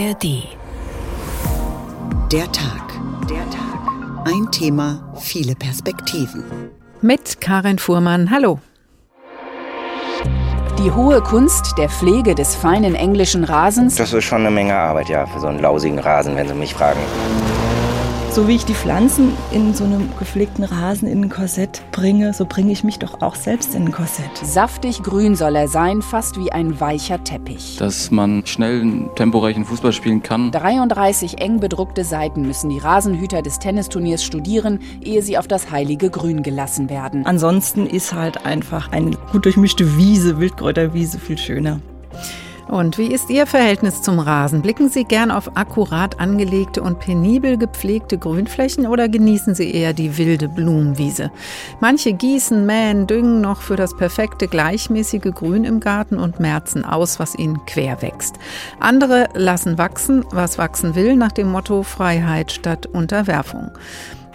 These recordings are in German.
ARD. Der Tag. Der Tag. Ein Thema, viele Perspektiven. Mit Karin Fuhrmann. Hallo. Die hohe Kunst der Pflege des feinen englischen Rasens. Das ist schon eine Menge Arbeit, ja, für so einen lausigen Rasen, wenn Sie mich fragen. So wie ich die Pflanzen in so einem gepflegten Rasen in ein Korsett bringe, so bringe ich mich doch auch selbst in ein Korsett. Saftig grün soll er sein, fast wie ein weicher Teppich. Dass man schnell temporeichen Fußball spielen kann. 33 eng bedruckte Seiten müssen die Rasenhüter des Tennisturniers studieren, ehe sie auf das heilige Grün gelassen werden. Ansonsten ist halt einfach eine gut durchmischte Wiese, Wildkräuterwiese viel schöner. Und wie ist Ihr Verhältnis zum Rasen? Blicken Sie gern auf akkurat angelegte und penibel gepflegte Grünflächen oder genießen Sie eher die wilde Blumenwiese? Manche gießen, mähen, düngen noch für das perfekte gleichmäßige Grün im Garten und merzen aus, was ihnen quer wächst. Andere lassen wachsen, was wachsen will, nach dem Motto Freiheit statt Unterwerfung.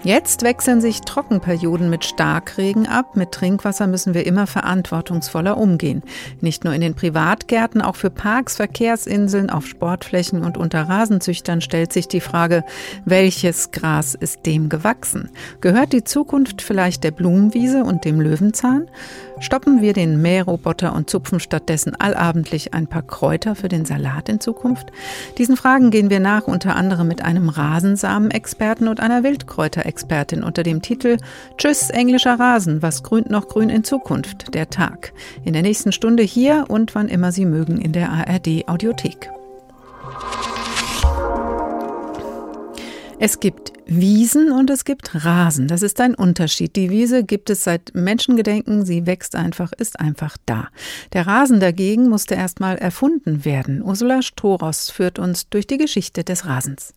Jetzt wechseln sich Trockenperioden mit Starkregen ab. Mit Trinkwasser müssen wir immer verantwortungsvoller umgehen. Nicht nur in den Privatgärten, auch für Parks, Verkehrsinseln, auf Sportflächen und unter Rasenzüchtern stellt sich die Frage, welches Gras ist dem gewachsen? Gehört die Zukunft vielleicht der Blumenwiese und dem Löwenzahn? Stoppen wir den Mähroboter und zupfen stattdessen allabendlich ein paar Kräuter für den Salat in Zukunft? Diesen Fragen gehen wir nach, unter anderem mit einem Rasensamenexperten und einer Wildkräuterexpertin unter dem Titel Tschüss, englischer Rasen, was grünt noch grün in Zukunft? Der Tag. In der nächsten Stunde hier und wann immer Sie mögen in der ARD Audiothek. Es gibt Wiesen und es gibt Rasen. Das ist ein Unterschied. Die Wiese gibt es seit Menschengedenken. Sie wächst einfach, ist einfach da. Der Rasen dagegen musste erst mal erfunden werden. Ursula Storos führt uns durch die Geschichte des Rasens.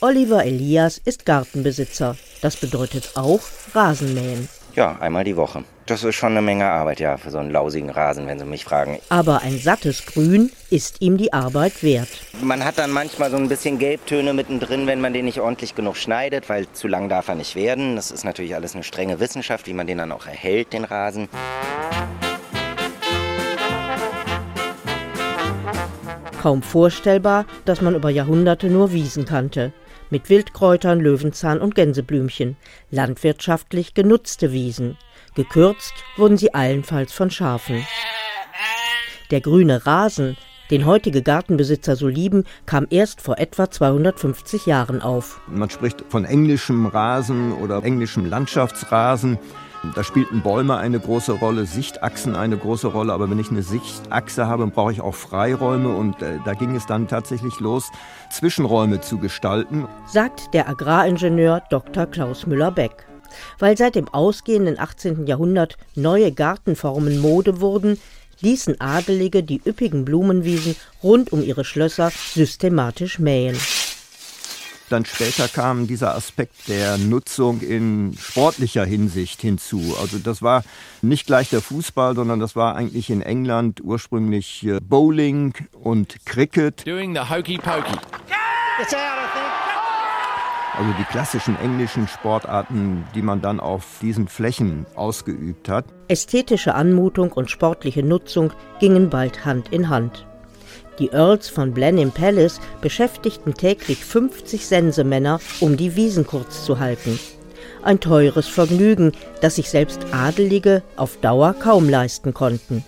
Oliver Elias ist Gartenbesitzer. Das bedeutet auch Rasenmähen. Ja, einmal die Woche. Das ist schon eine Menge Arbeit, ja, für so einen lausigen Rasen, wenn Sie mich fragen. Aber ein sattes Grün ist ihm die Arbeit wert. Man hat dann manchmal so ein bisschen Gelbtöne mittendrin, wenn man den nicht ordentlich genug schneidet, weil zu lang darf er nicht werden. Das ist natürlich alles eine strenge Wissenschaft, wie man den dann auch erhält, den Rasen. Kaum vorstellbar, dass man über Jahrhunderte nur Wiesen kannte mit Wildkräutern, Löwenzahn und Gänseblümchen, landwirtschaftlich genutzte Wiesen. Gekürzt wurden sie allenfalls von Schafen. Der grüne Rasen, den heutige Gartenbesitzer so lieben, kam erst vor etwa 250 Jahren auf. Man spricht von englischem Rasen oder englischem Landschaftsrasen. Da spielten Bäume eine große Rolle, Sichtachsen eine große Rolle. Aber wenn ich eine Sichtachse habe, brauche ich auch Freiräume. Und äh, da ging es dann tatsächlich los, Zwischenräume zu gestalten. Sagt der Agraringenieur Dr. Klaus Müller-Beck. Weil seit dem ausgehenden 18. Jahrhundert neue Gartenformen Mode wurden, ließen Adelige die üppigen Blumenwiesen rund um ihre Schlösser systematisch mähen. Dann später kam dieser Aspekt der Nutzung in sportlicher Hinsicht hinzu. Also das war nicht gleich der Fußball, sondern das war eigentlich in England ursprünglich äh, Bowling und Cricket. Doing the hokey pokey. Also die klassischen englischen Sportarten, die man dann auf diesen Flächen ausgeübt hat. Ästhetische Anmutung und sportliche Nutzung gingen bald Hand in Hand. Die Earls von Blenheim Palace beschäftigten täglich 50 Sensemänner, um die Wiesen kurz zu halten. Ein teures Vergnügen, das sich selbst Adelige auf Dauer kaum leisten konnten.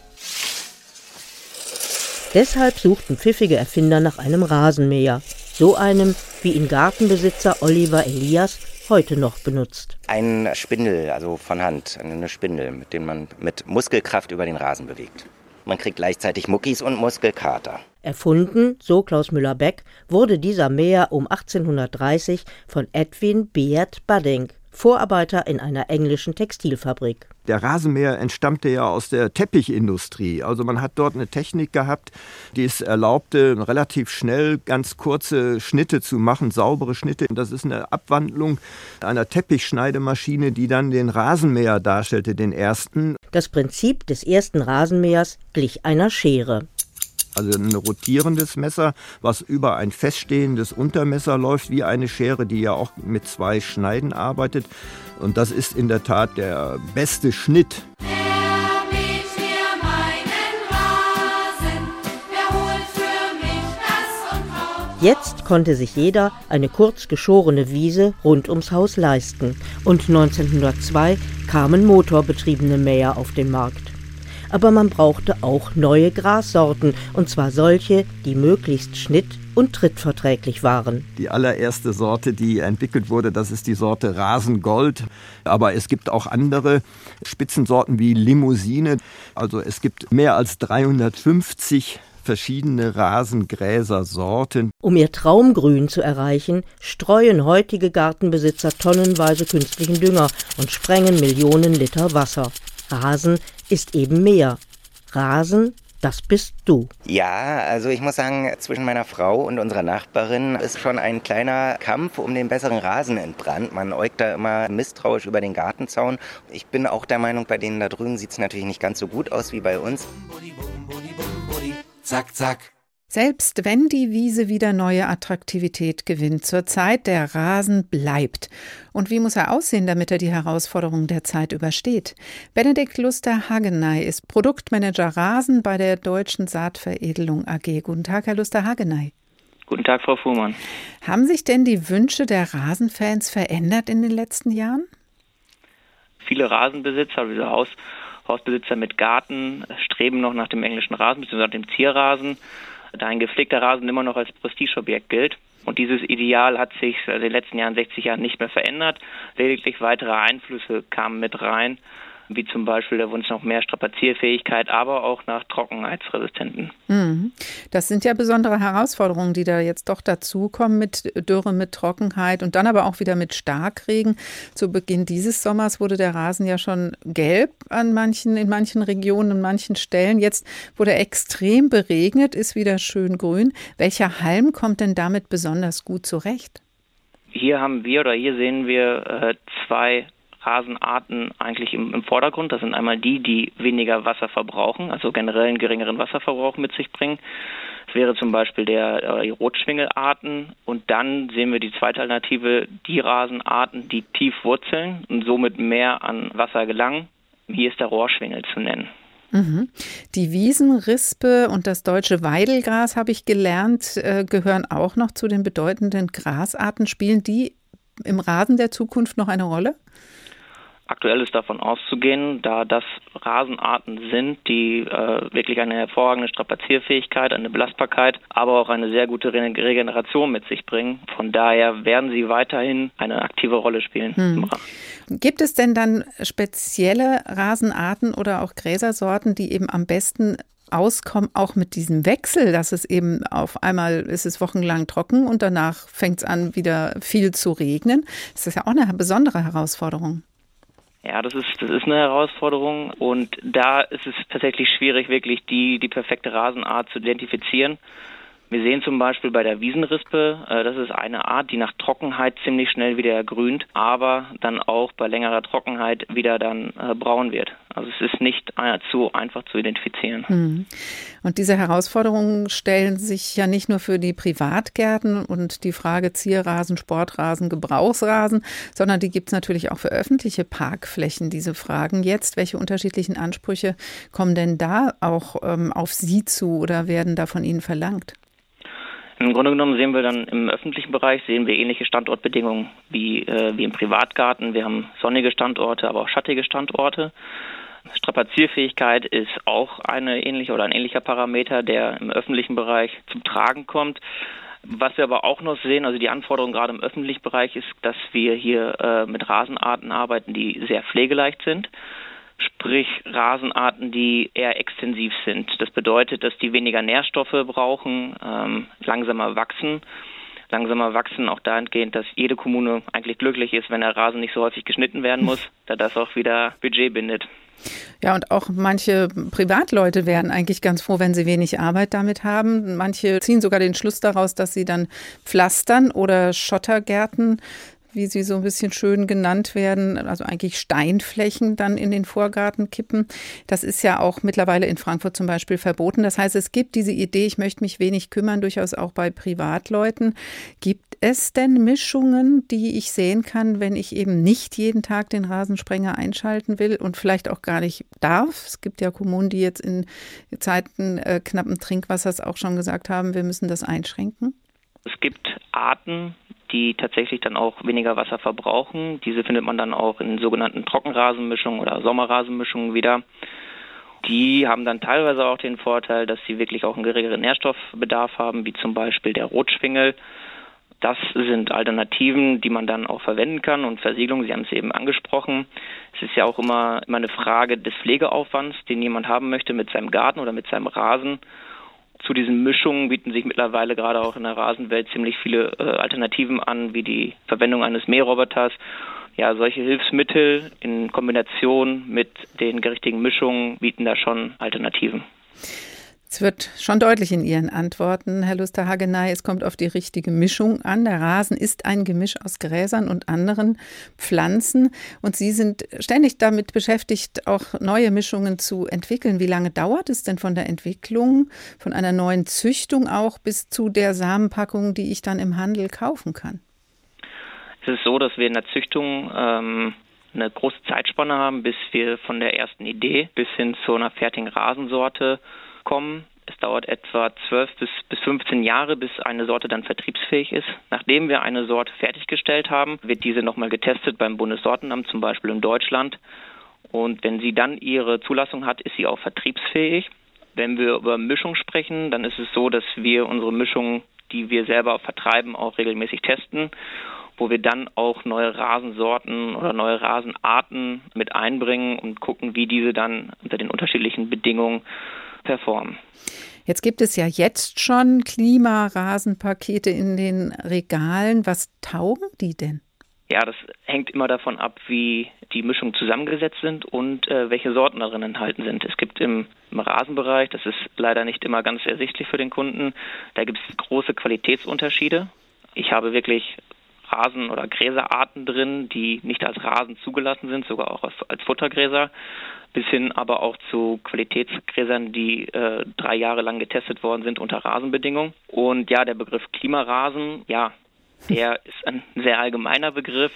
Deshalb suchten pfiffige Erfinder nach einem Rasenmäher, so einem, wie ihn Gartenbesitzer Oliver Elias heute noch benutzt. Ein Spindel, also von Hand, eine Spindel, mit dem man mit Muskelkraft über den Rasen bewegt. Man kriegt gleichzeitig Muckis und Muskelkater. Erfunden, so Klaus Müller-Beck, wurde dieser Mäher um 1830 von Edwin Beard Budding, Vorarbeiter in einer englischen Textilfabrik. Der Rasenmäher entstammte ja aus der Teppichindustrie. Also man hat dort eine Technik gehabt, die es erlaubte, relativ schnell ganz kurze Schnitte zu machen, saubere Schnitte. Das ist eine Abwandlung einer Teppichschneidemaschine, die dann den Rasenmäher darstellte, den ersten. Das Prinzip des ersten Rasenmähers glich einer Schere also ein rotierendes Messer, was über ein feststehendes Untermesser läuft, wie eine Schere, die ja auch mit zwei Schneiden arbeitet. Und das ist in der Tat der beste Schnitt. Jetzt konnte sich jeder eine kurz geschorene Wiese rund ums Haus leisten und 1902 kamen motorbetriebene Mäher auf den Markt. Aber man brauchte auch neue Grassorten, und zwar solche, die möglichst schnitt- und trittverträglich waren. Die allererste Sorte, die entwickelt wurde, das ist die Sorte Rasengold. Aber es gibt auch andere Spitzensorten wie Limousine. Also es gibt mehr als 350 verschiedene Rasengräsersorten. Um ihr Traumgrün zu erreichen, streuen heutige Gartenbesitzer tonnenweise künstlichen Dünger und sprengen Millionen Liter Wasser. Rasen ist eben mehr. Rasen, das bist du. Ja, also ich muss sagen, zwischen meiner Frau und unserer Nachbarin ist schon ein kleiner Kampf um den besseren Rasen entbrannt. Man äugt da immer misstrauisch über den Gartenzaun. Ich bin auch der Meinung, bei denen da drüben sieht es natürlich nicht ganz so gut aus wie bei uns. Zack, zack. Selbst wenn die Wiese wieder neue Attraktivität gewinnt, zur Zeit der Rasen bleibt. Und wie muss er aussehen, damit er die Herausforderungen der Zeit übersteht? Benedikt Luster-Hageney ist Produktmanager Rasen bei der Deutschen Saatveredelung AG. Guten Tag, Herr Luster-Hageney. Guten Tag, Frau Fuhrmann. Haben sich denn die Wünsche der Rasenfans verändert in den letzten Jahren? Viele Rasenbesitzer, also Haus, Hausbesitzer mit Garten, streben noch nach dem englischen Rasen bzw. dem Zierrasen da ein gepflegter Rasen immer noch als Prestigeobjekt gilt. Und dieses Ideal hat sich in den letzten Jahren, 60 Jahren nicht mehr verändert. Lediglich weitere Einflüsse kamen mit rein wie zum Beispiel der Wunsch nach mehr Strapazierfähigkeit, aber auch nach Trockenheitsresistenten. Mhm. Das sind ja besondere Herausforderungen, die da jetzt doch dazukommen mit Dürre, mit Trockenheit und dann aber auch wieder mit Starkregen. Zu Beginn dieses Sommers wurde der Rasen ja schon gelb an manchen, in manchen Regionen, an manchen Stellen. Jetzt wurde extrem beregnet, ist wieder schön grün. Welcher Halm kommt denn damit besonders gut zurecht? Hier haben wir oder hier sehen wir äh, zwei Rasenarten eigentlich im, im, Vordergrund. Das sind einmal die, die weniger Wasser verbrauchen, also generell einen geringeren Wasserverbrauch mit sich bringen. Das wäre zum Beispiel der äh, Rotschwingelarten. Und dann sehen wir die zweite Alternative, die Rasenarten, die tief wurzeln und somit mehr an Wasser gelangen. Hier ist der Rohrschwingel zu nennen. Mhm. Die Wiesenrispe und das deutsche Weidelgras, habe ich gelernt, äh, gehören auch noch zu den bedeutenden Grasarten. Spielen die im Rasen der Zukunft noch eine Rolle? Aktuell ist davon auszugehen, da das Rasenarten sind, die äh, wirklich eine hervorragende Strapazierfähigkeit, eine Belastbarkeit, aber auch eine sehr gute Regeneration mit sich bringen. Von daher werden sie weiterhin eine aktive Rolle spielen. Hm. Gibt es denn dann spezielle Rasenarten oder auch Gräsersorten, die eben am besten auskommen, auch mit diesem Wechsel, dass es eben auf einmal ist es wochenlang trocken und danach fängt es an, wieder viel zu regnen. Das ist ja auch eine besondere Herausforderung. Ja, das ist, das ist eine Herausforderung und da ist es tatsächlich schwierig, wirklich die, die perfekte Rasenart zu identifizieren. Wir sehen zum Beispiel bei der Wiesenrispe, äh, das ist eine Art, die nach Trockenheit ziemlich schnell wieder ergrünt, aber dann auch bei längerer Trockenheit wieder dann äh, braun wird. Also es ist nicht zu einfach zu identifizieren. Hm. Und diese Herausforderungen stellen sich ja nicht nur für die Privatgärten und die Frage Zierrasen, Sportrasen, Gebrauchsrasen, sondern die gibt es natürlich auch für öffentliche Parkflächen, diese Fragen jetzt. Welche unterschiedlichen Ansprüche kommen denn da auch ähm, auf Sie zu oder werden da von Ihnen verlangt? Im Grunde genommen sehen wir dann im öffentlichen Bereich sehen wir ähnliche Standortbedingungen wie, äh, wie im Privatgarten. Wir haben sonnige Standorte, aber auch schattige Standorte. Strapazierfähigkeit ist auch eine ähnliche oder ein ähnlicher Parameter, der im öffentlichen Bereich zum Tragen kommt. Was wir aber auch noch sehen, also die Anforderung gerade im öffentlichen Bereich ist, dass wir hier äh, mit Rasenarten arbeiten, die sehr pflegeleicht sind sprich Rasenarten, die eher extensiv sind. Das bedeutet, dass die weniger Nährstoffe brauchen, ähm, langsamer wachsen. Langsamer wachsen auch dahingehend, dass jede Kommune eigentlich glücklich ist, wenn der Rasen nicht so häufig geschnitten werden muss, da das auch wieder Budget bindet. Ja, und auch manche Privatleute wären eigentlich ganz froh, wenn sie wenig Arbeit damit haben. Manche ziehen sogar den Schluss daraus, dass sie dann Pflastern oder Schottergärten wie sie so ein bisschen schön genannt werden, also eigentlich Steinflächen dann in den Vorgarten kippen. Das ist ja auch mittlerweile in Frankfurt zum Beispiel verboten. Das heißt, es gibt diese Idee, ich möchte mich wenig kümmern, durchaus auch bei Privatleuten. Gibt es denn Mischungen, die ich sehen kann, wenn ich eben nicht jeden Tag den Rasensprenger einschalten will und vielleicht auch gar nicht darf? Es gibt ja Kommunen, die jetzt in Zeiten äh, knappen Trinkwassers auch schon gesagt haben, wir müssen das einschränken. Es gibt Arten, die tatsächlich dann auch weniger Wasser verbrauchen. Diese findet man dann auch in sogenannten Trockenrasenmischungen oder Sommerrasenmischungen wieder. Die haben dann teilweise auch den Vorteil, dass sie wirklich auch einen geringeren Nährstoffbedarf haben, wie zum Beispiel der Rotschwingel. Das sind Alternativen, die man dann auch verwenden kann. Und Versiegelung, Sie haben es eben angesprochen. Es ist ja auch immer, immer eine Frage des Pflegeaufwands, den jemand haben möchte mit seinem Garten oder mit seinem Rasen. Zu diesen Mischungen bieten sich mittlerweile gerade auch in der Rasenwelt ziemlich viele äh, Alternativen an, wie die Verwendung eines Mähroboters ja, solche Hilfsmittel in Kombination mit den gerichtigen Mischungen bieten da schon Alternativen. Es wird schon deutlich in Ihren Antworten, Herr Luster-Hagenay, es kommt auf die richtige Mischung an. Der Rasen ist ein Gemisch aus Gräsern und anderen Pflanzen. Und Sie sind ständig damit beschäftigt, auch neue Mischungen zu entwickeln. Wie lange dauert es denn von der Entwicklung, von einer neuen Züchtung auch bis zu der Samenpackung, die ich dann im Handel kaufen kann? Es ist so, dass wir in der Züchtung ähm, eine große Zeitspanne haben, bis wir von der ersten Idee bis hin zu einer fertigen Rasensorte kommen. Es dauert etwa 12 bis, bis 15 Jahre, bis eine Sorte dann vertriebsfähig ist. Nachdem wir eine Sorte fertiggestellt haben, wird diese nochmal getestet beim Bundessortenamt, zum Beispiel in Deutschland. Und wenn sie dann ihre Zulassung hat, ist sie auch vertriebsfähig. Wenn wir über Mischung sprechen, dann ist es so, dass wir unsere Mischung, die wir selber vertreiben, auch regelmäßig testen wo wir dann auch neue Rasensorten oder neue Rasenarten mit einbringen und gucken, wie diese dann unter den unterschiedlichen Bedingungen performen. Jetzt gibt es ja jetzt schon Klimarasenpakete in den Regalen. Was taugen die denn? Ja, das hängt immer davon ab, wie die Mischungen zusammengesetzt sind und äh, welche Sorten darin enthalten sind. Es gibt im, im, Rasenbereich, das ist leider nicht immer ganz ersichtlich für den Kunden, da gibt es große Qualitätsunterschiede. Ich habe wirklich Rasen- oder Gräserarten drin, die nicht als Rasen zugelassen sind, sogar auch als, Futtergräser, bis hin aber auch zu Qualitätsgräsern, die äh, drei Jahre lang getestet worden sind unter Rasenbedingungen. Und ja, der Begriff Klimarasen, ja, der ist ein sehr allgemeiner Begriff.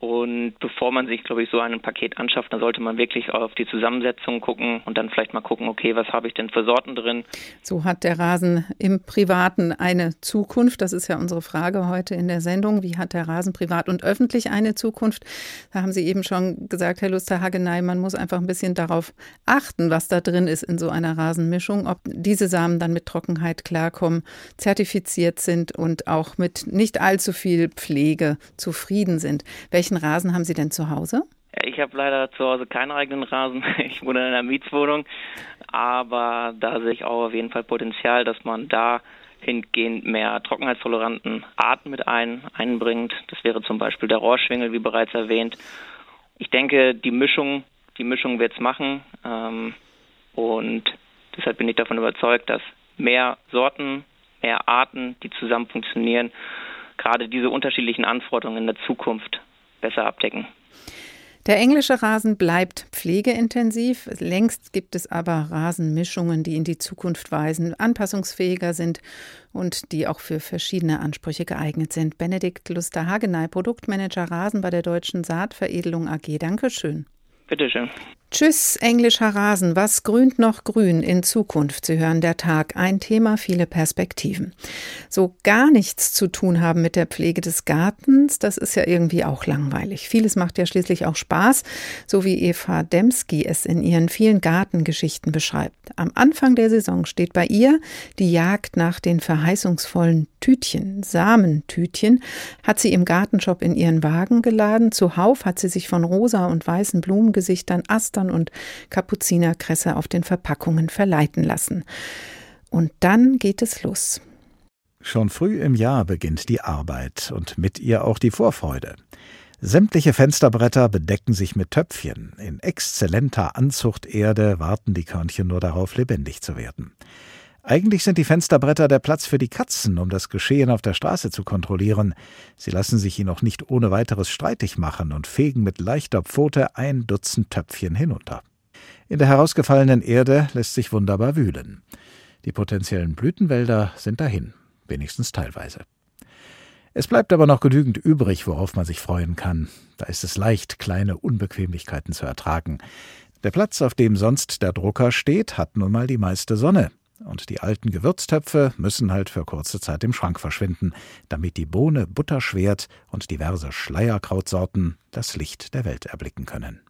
Und bevor man sich, glaube ich, so ein Paket anschafft, dann sollte man wirklich auf die Zusammensetzung gucken und dann vielleicht mal gucken, okay, was habe ich denn für Sorten drin? So hat der Rasen im Privaten eine Zukunft. Das ist ja unsere Frage heute in der Sendung. Wie hat der Rasen privat und öffentlich eine Zukunft? Da haben Sie eben schon gesagt, Herr Luster-Hagenay, man muss einfach ein bisschen darauf achten, was da drin ist in so einer Rasenmischung, ob diese Samen dann mit Trockenheit klarkommen, zertifiziert sind und auch mit nicht allzu viel Pflege zufrieden sind. Welche welchen Rasen haben Sie denn zu Hause? Ich habe leider zu Hause keinen eigenen Rasen. Ich wohne in einer Mietswohnung. Aber da sehe ich auch auf jeden Fall Potenzial, dass man da hingehend mehr trockenheitstoleranten Arten mit ein, einbringt. Das wäre zum Beispiel der Rohrschwingel, wie bereits erwähnt. Ich denke, die Mischung, die Mischung wird es machen. Ähm, und deshalb bin ich davon überzeugt, dass mehr Sorten, mehr Arten, die zusammen funktionieren, gerade diese unterschiedlichen Anforderungen in der Zukunft besser abdecken. Der englische Rasen bleibt pflegeintensiv. Längst gibt es aber Rasenmischungen, die in die Zukunft weisen, anpassungsfähiger sind und die auch für verschiedene Ansprüche geeignet sind. Benedikt Luster-Hagenay, Produktmanager Rasen bei der Deutschen Saatveredelung AG. Dankeschön. Bitteschön. Tschüss, englischer Rasen. Was grünt noch grün in Zukunft? Sie hören der Tag. Ein Thema, viele Perspektiven. So gar nichts zu tun haben mit der Pflege des Gartens, das ist ja irgendwie auch langweilig. Vieles macht ja schließlich auch Spaß, so wie Eva Demski es in ihren vielen Gartengeschichten beschreibt. Am Anfang der Saison steht bei ihr die Jagd nach den verheißungsvollen Tütchen, Samentütchen, hat sie im Gartenshop in ihren Wagen geladen. Zuhauf hat sie sich von rosa und weißen Blumengesichtern Aster Austern und Kapuzinerkresse auf den Verpackungen verleiten lassen. Und dann geht es los. Schon früh im Jahr beginnt die Arbeit und mit ihr auch die Vorfreude. Sämtliche Fensterbretter bedecken sich mit Töpfchen. In exzellenter Anzuchterde warten die Körnchen nur darauf, lebendig zu werden. Eigentlich sind die Fensterbretter der Platz für die Katzen, um das Geschehen auf der Straße zu kontrollieren. Sie lassen sich auch nicht ohne weiteres streitig machen und fegen mit leichter Pfote ein Dutzend Töpfchen hinunter. In der herausgefallenen Erde lässt sich wunderbar wühlen. Die potenziellen Blütenwälder sind dahin, wenigstens teilweise. Es bleibt aber noch genügend übrig, worauf man sich freuen kann. Da ist es leicht, kleine Unbequemlichkeiten zu ertragen. Der Platz, auf dem sonst der Drucker steht, hat nun mal die meiste Sonne. Und die alten Gewürztöpfe müssen halt für kurze Zeit im Schrank verschwinden, damit die Bohne Butterschwert und diverse Schleierkrautsorten das Licht der Welt erblicken können.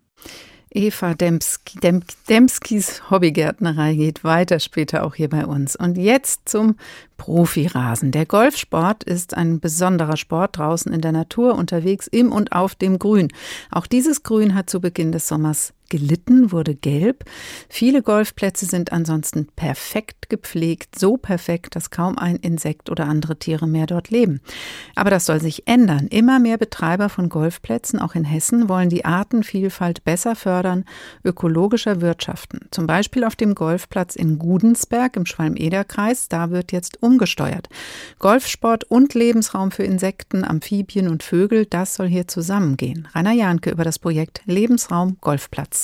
Eva Dembski, Dem, Demskis Hobbygärtnerei geht weiter später auch hier bei uns. Und jetzt zum Profirasen. Der Golfsport ist ein besonderer Sport draußen in der Natur unterwegs im und auf dem Grün. Auch dieses Grün hat zu Beginn des Sommers gelitten, wurde gelb. Viele Golfplätze sind ansonsten perfekt gepflegt, so perfekt, dass kaum ein Insekt oder andere Tiere mehr dort leben. Aber das soll sich ändern. Immer mehr Betreiber von Golfplätzen, auch in Hessen, wollen die Artenvielfalt besser fördern, ökologischer wirtschaften. Zum Beispiel auf dem Golfplatz in Gudensberg im Schwalm-Eder-Kreis. Da wird jetzt umgesteuert. Golfsport und Lebensraum für Insekten, Amphibien und Vögel, das soll hier zusammengehen. Rainer Jahnke über das Projekt Lebensraum Golfplatz.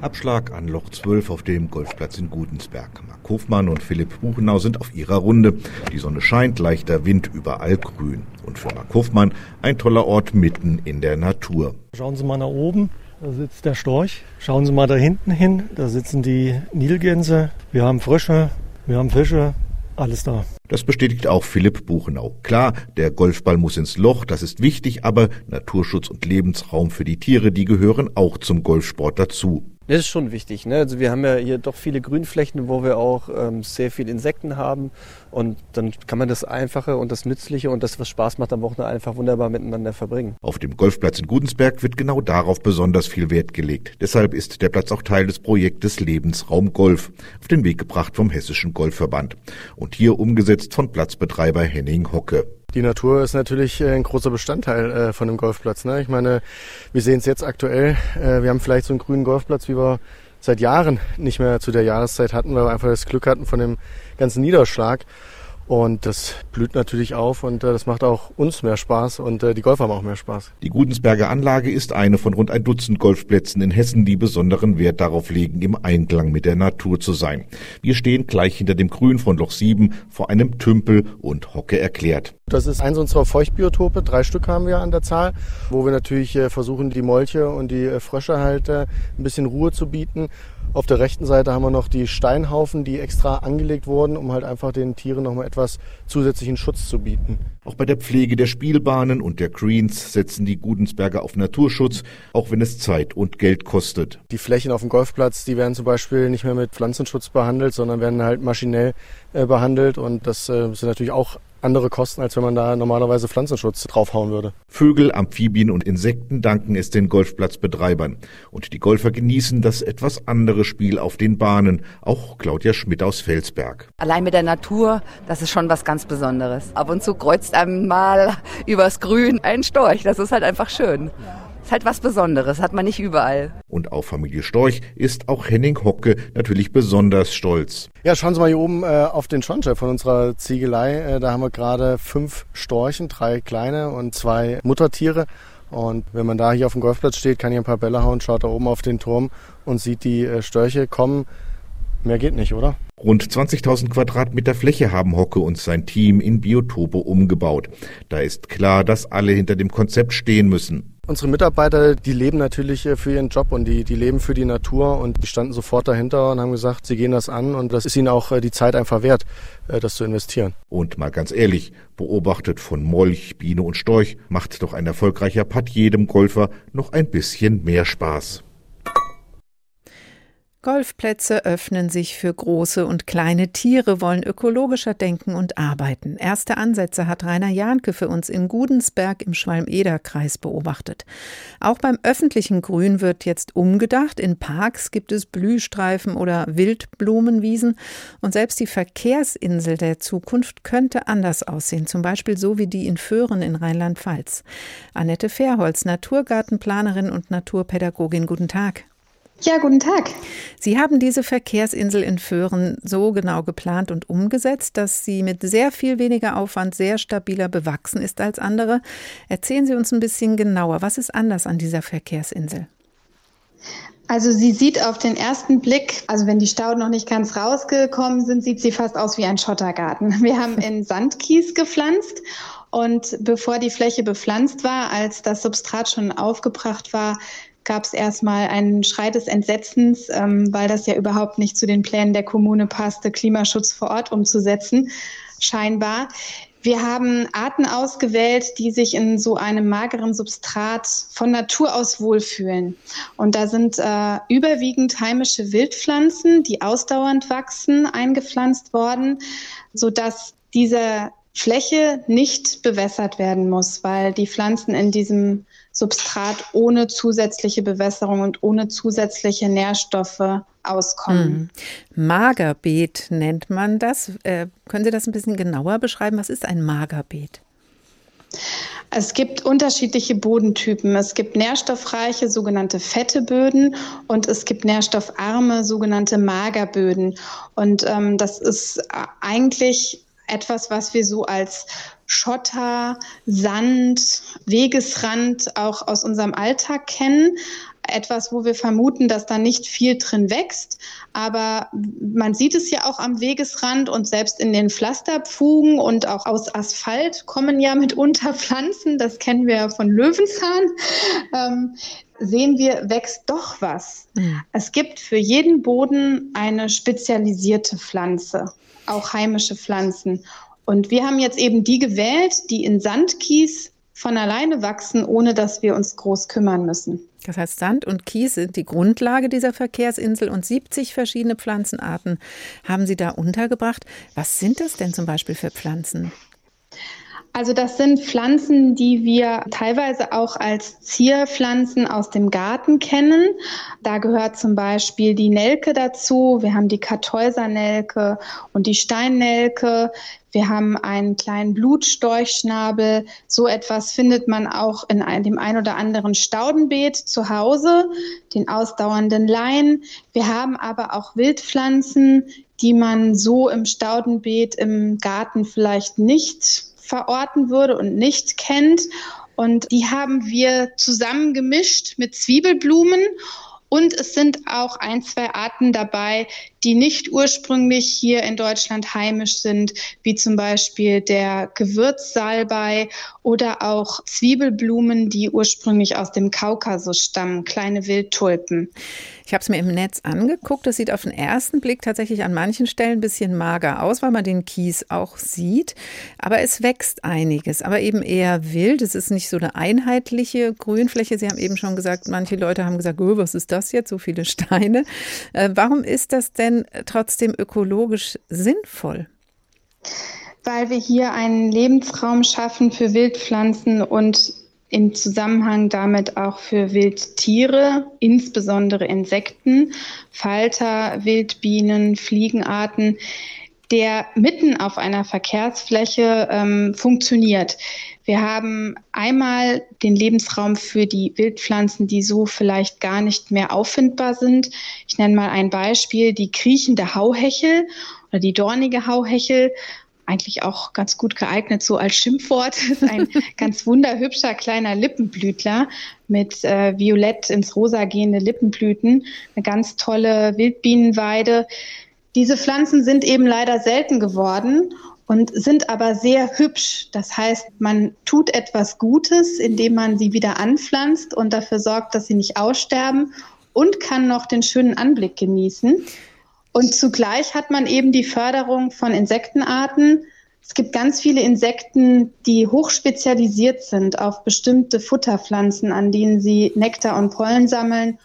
Abschlag an Loch 12 auf dem Golfplatz in Gudensberg. Mark Hofmann und Philipp Buchenau sind auf ihrer Runde. Die Sonne scheint, leichter Wind, überall grün. Und für Mark Hofmann ein toller Ort mitten in der Natur. Schauen Sie mal nach oben, da sitzt der Storch. Schauen Sie mal da hinten hin, da sitzen die Nilgänse. Wir haben Frösche, wir haben Fische, alles da. Das bestätigt auch Philipp Buchenau. Klar, der Golfball muss ins Loch, das ist wichtig, aber Naturschutz und Lebensraum für die Tiere, die gehören auch zum Golfsport dazu. Das ist schon wichtig. Ne? Also wir haben ja hier doch viele Grünflächen, wo wir auch ähm, sehr viele Insekten haben. Und dann kann man das Einfache und das Nützliche und das, was Spaß macht, am Wochenende einfach wunderbar miteinander verbringen. Auf dem Golfplatz in Gudensberg wird genau darauf besonders viel Wert gelegt. Deshalb ist der Platz auch Teil des Projektes Lebensraum Golf, auf den Weg gebracht vom Hessischen Golfverband. Und hier umgesetzt von Platzbetreiber Henning Hocke. Die Natur ist natürlich äh, ein großer Bestandteil äh, von einem Golfplatz. Ne? Ich meine, wir sehen es jetzt aktuell. Äh, wir haben vielleicht so einen grünen Golfplatz, wie wir seit Jahren nicht mehr zu der Jahreszeit hatten, weil wir einfach das Glück hatten von dem ganzen Niederschlag. Und das blüht natürlich auf und äh, das macht auch uns mehr Spaß und äh, die Golfer haben auch mehr Spaß. Die Gudensberger Anlage ist eine von rund ein Dutzend Golfplätzen in Hessen, die besonderen Wert darauf legen, im Einklang mit der Natur zu sein. Wir stehen gleich hinter dem Grün von Loch 7 vor einem Tümpel und Hocke erklärt. Das ist eins unserer Feuchtbiotope, drei Stück haben wir an der Zahl, wo wir natürlich äh, versuchen, die Molche und die Frösche halt ein bisschen Ruhe zu bieten auf der rechten Seite haben wir noch die Steinhaufen, die extra angelegt wurden, um halt einfach den Tieren nochmal etwas zusätzlichen Schutz zu bieten. Auch bei der Pflege der Spielbahnen und der Greens setzen die Gudensberger auf Naturschutz, auch wenn es Zeit und Geld kostet. Die Flächen auf dem Golfplatz, die werden zum Beispiel nicht mehr mit Pflanzenschutz behandelt, sondern werden halt maschinell äh, behandelt und das äh, sind natürlich auch andere Kosten, als wenn man da normalerweise Pflanzenschutz draufhauen würde. Vögel, Amphibien und Insekten danken es den Golfplatzbetreibern. Und die Golfer genießen das etwas andere Spiel auf den Bahnen. Auch Claudia Schmidt aus Felsberg. Allein mit der Natur, das ist schon was ganz Besonderes. Ab und zu kreuzt einem mal übers Grün ein Storch. Das ist halt einfach schön. Ist halt was Besonderes, hat man nicht überall. Und auf Familie Storch ist auch Henning Hocke natürlich besonders stolz. Ja, schauen Sie mal hier oben äh, auf den Schornstein von unserer Ziegelei. Äh, da haben wir gerade fünf Storchen, drei kleine und zwei Muttertiere. Und wenn man da hier auf dem Golfplatz steht, kann hier ein paar Bälle hauen, schaut da oben auf den Turm und sieht die äh, Störche kommen. Mehr geht nicht, oder? Rund 20.000 Quadratmeter Fläche haben Hocke und sein Team in Biotope umgebaut. Da ist klar, dass alle hinter dem Konzept stehen müssen. Unsere Mitarbeiter, die leben natürlich äh, für ihren Job und die, die leben für die Natur und die standen sofort dahinter und haben gesagt, sie gehen das an und das ist ihnen auch äh, die Zeit einfach wert, äh, das zu investieren. Und mal ganz ehrlich, beobachtet von Molch, Biene und Storch, macht doch ein erfolgreicher Putt jedem Golfer noch ein bisschen mehr Spaß. Golfplätze öffnen sich für große und kleine Tiere, wollen ökologischer denken und arbeiten. Erste Ansätze hat Rainer Jahnke für uns in Gudensberg im Schwalm-Eder-Kreis beobachtet. Auch beim öffentlichen Grün wird jetzt umgedacht. In Parks gibt es Blühstreifen oder Wildblumenwiesen. Und selbst die Verkehrsinsel der Zukunft könnte anders aussehen, zum Beispiel so wie die in Föhren in Rheinland-Pfalz. Annette Fairholz, Naturgartenplanerin und Naturpädagogin, guten Tag. Ja, guten Tag. Sie haben diese Verkehrsinsel in Föhren so genau geplant und umgesetzt, dass sie mit sehr viel weniger Aufwand sehr stabiler bewachsen ist als andere. Erzählen Sie uns ein bisschen genauer, was ist anders an dieser Verkehrsinsel? Also sie sieht auf den ersten Blick, also wenn die Stauden noch nicht ganz rausgekommen sind, sieht sie fast aus wie ein Schottergarten. Wir haben in Sandkies gepflanzt und bevor die Fläche bepflanzt war, als das Substrat schon aufgebracht war, gab es erstmal einen Schrei des Entsetzens, ähm, weil das ja überhaupt nicht zu den Plänen der Kommune passte, Klimaschutz vor Ort umzusetzen, scheinbar. Wir haben Arten ausgewählt, die sich in so einem mageren Substrat von Natur aus wohlfühlen. Und da sind äh, überwiegend heimische Wildpflanzen, die ausdauernd wachsen, eingepflanzt worden, sodass diese Fläche nicht bewässert werden muss, weil die Pflanzen in diesem Substrat ohne zusätzliche Bewässerung und ohne zusätzliche Nährstoffe auskommen. Mhm. Magerbeet nennt man das. Äh, können Sie das ein bisschen genauer beschreiben? Was ist ein Magerbeet? Es gibt unterschiedliche Bodentypen. Es gibt nährstoffreiche sogenannte fette Böden und es gibt nährstoffarme sogenannte Magerböden. Und ähm, das ist eigentlich etwas, was wir so als Schotter, Sand, Wegesrand auch aus unserem Alltag kennen. Etwas, wo wir vermuten, dass da nicht viel drin wächst. Aber man sieht es ja auch am Wegesrand und selbst in den Pflasterpfugen und auch aus Asphalt kommen ja mitunter Pflanzen. Das kennen wir ja von Löwenzahn. Ähm, sehen wir, wächst doch was. Mhm. Es gibt für jeden Boden eine spezialisierte Pflanze auch heimische Pflanzen. Und wir haben jetzt eben die gewählt, die in Sandkies von alleine wachsen, ohne dass wir uns groß kümmern müssen. Das heißt, Sand und Kies sind die Grundlage dieser Verkehrsinsel und 70 verschiedene Pflanzenarten haben Sie da untergebracht. Was sind das denn zum Beispiel für Pflanzen? Also das sind Pflanzen, die wir teilweise auch als Zierpflanzen aus dem Garten kennen. Da gehört zum Beispiel die Nelke dazu. Wir haben die Kartäusernelke und die Steinnelke. Wir haben einen kleinen Blutstorchschnabel. So etwas findet man auch in dem ein oder anderen Staudenbeet zu Hause, den ausdauernden Lein. Wir haben aber auch Wildpflanzen, die man so im Staudenbeet im Garten vielleicht nicht verorten würde und nicht kennt. Und die haben wir zusammen gemischt mit Zwiebelblumen. Und es sind auch ein, zwei Arten dabei, die nicht ursprünglich hier in Deutschland heimisch sind, wie zum Beispiel der Gewürzsalbei oder auch Zwiebelblumen, die ursprünglich aus dem Kaukasus stammen, kleine Wildtulpen. Ich habe es mir im Netz angeguckt. Das sieht auf den ersten Blick tatsächlich an manchen Stellen ein bisschen mager aus, weil man den Kies auch sieht. Aber es wächst einiges, aber eben eher wild. Es ist nicht so eine einheitliche Grünfläche. Sie haben eben schon gesagt, manche Leute haben gesagt, oh, was ist das jetzt, so viele Steine. Äh, warum ist das denn trotzdem ökologisch sinnvoll? Weil wir hier einen Lebensraum schaffen für Wildpflanzen und im Zusammenhang damit auch für Wildtiere, insbesondere Insekten, Falter, Wildbienen, Fliegenarten, der mitten auf einer Verkehrsfläche ähm, funktioniert. Wir haben einmal den Lebensraum für die Wildpflanzen, die so vielleicht gar nicht mehr auffindbar sind. Ich nenne mal ein Beispiel, die kriechende Hauhechel oder die dornige Hauhechel eigentlich auch ganz gut geeignet, so als Schimpfwort. ist ein ganz wunderhübscher kleiner Lippenblütler mit äh, violett ins rosa gehende Lippenblüten. Eine ganz tolle Wildbienenweide. Diese Pflanzen sind eben leider selten geworden und sind aber sehr hübsch. Das heißt, man tut etwas Gutes, indem man sie wieder anpflanzt und dafür sorgt, dass sie nicht aussterben und kann noch den schönen Anblick genießen. Und zugleich hat man eben die Förderung von Insektenarten. Es gibt ganz viele Insekten, die hochspezialisiert sind auf bestimmte Futterpflanzen, an denen sie Nektar und Pollen sammeln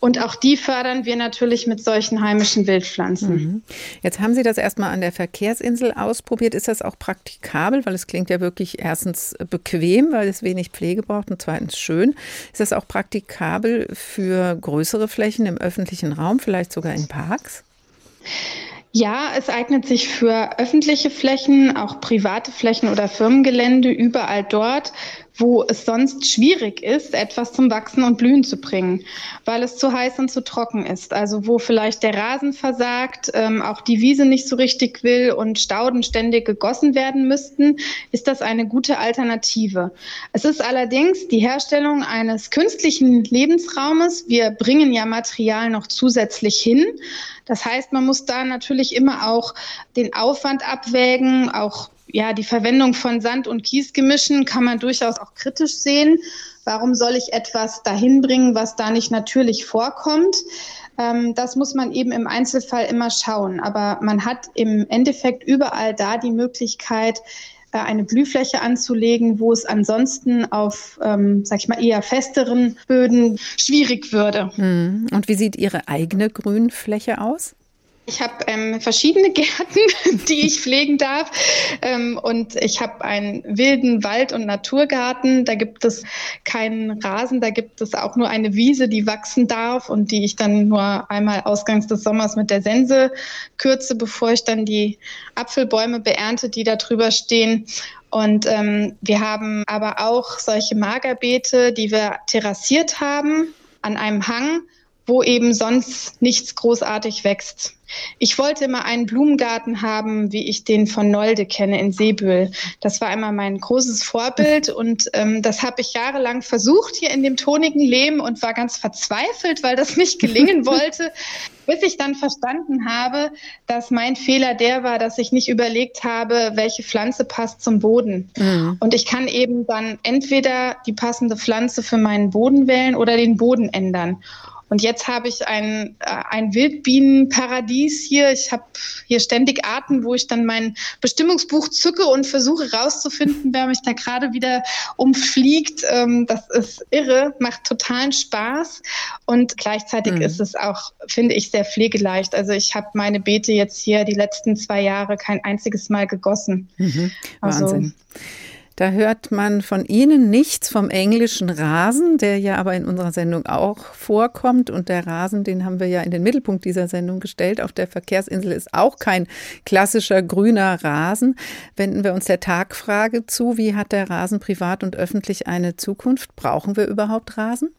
und auch die fördern wir natürlich mit solchen heimischen Wildpflanzen. Mhm. Jetzt haben Sie das erstmal an der Verkehrsinsel ausprobiert. Ist das auch praktikabel? Weil es klingt ja wirklich erstens bequem, weil es wenig Pflege braucht und zweitens schön. Ist das auch praktikabel für größere Flächen im öffentlichen Raum, vielleicht sogar in Parks? Ja, es eignet sich für öffentliche Flächen, auch private Flächen oder Firmengelände, überall dort, wo es sonst schwierig ist, etwas zum Wachsen und Blühen zu bringen, weil es zu heiß und zu trocken ist. Also wo vielleicht der Rasen versagt, ähm, auch die Wiese nicht so richtig will und Stauden ständig gegossen werden müssten, ist das eine gute Alternative. Es ist allerdings die Herstellung eines künstlichen Lebensraumes. Wir bringen ja Material noch zusätzlich hin. Das heißt, man muss da natürlich immer auch den Aufwand abwägen, auch ja, die Verwendung von Sand- und Kiesgemischen kann man durchaus auch kritisch sehen. Warum soll ich etwas dahin bringen, was da nicht natürlich vorkommt? Ähm, das muss man eben im Einzelfall immer schauen. Aber man hat im Endeffekt überall da die Möglichkeit, äh, eine Blühfläche anzulegen, wo es ansonsten auf, ähm, sag ich mal, eher festeren Böden schwierig würde. Hm. Und wie sieht Ihre eigene Grünfläche aus? Ich habe ähm, verschiedene Gärten, die ich pflegen darf. Ähm, und ich habe einen wilden Wald- und Naturgarten. Da gibt es keinen Rasen, da gibt es auch nur eine Wiese, die wachsen darf und die ich dann nur einmal ausgangs des Sommers mit der Sense kürze, bevor ich dann die Apfelbäume beernte, die da drüber stehen. Und ähm, wir haben aber auch solche Magerbeete, die wir terrassiert haben an einem Hang, wo eben sonst nichts großartig wächst. Ich wollte immer einen Blumengarten haben, wie ich den von Nolde kenne in Seebühl. Das war immer mein großes Vorbild und ähm, das habe ich jahrelang versucht hier in dem tonigen Lehm und war ganz verzweifelt, weil das nicht gelingen wollte, bis ich dann verstanden habe, dass mein Fehler der war, dass ich nicht überlegt habe, welche Pflanze passt zum Boden. Mhm. Und ich kann eben dann entweder die passende Pflanze für meinen Boden wählen oder den Boden ändern. Und jetzt habe ich ein, äh, ein Wildbienenparadies hier. Ich habe hier ständig Arten, wo ich dann mein Bestimmungsbuch zücke und versuche rauszufinden, wer mich da gerade wieder umfliegt. Ähm, das ist irre, macht totalen Spaß. Und gleichzeitig mhm. ist es auch, finde ich, sehr pflegeleicht. Also ich habe meine Beete jetzt hier die letzten zwei Jahre kein einziges Mal gegossen. Mhm. Also Wahnsinn. Also, da hört man von Ihnen nichts vom englischen Rasen, der ja aber in unserer Sendung auch vorkommt. Und der Rasen, den haben wir ja in den Mittelpunkt dieser Sendung gestellt. Auf der Verkehrsinsel ist auch kein klassischer grüner Rasen. Wenden wir uns der Tagfrage zu, wie hat der Rasen privat und öffentlich eine Zukunft? Brauchen wir überhaupt Rasen?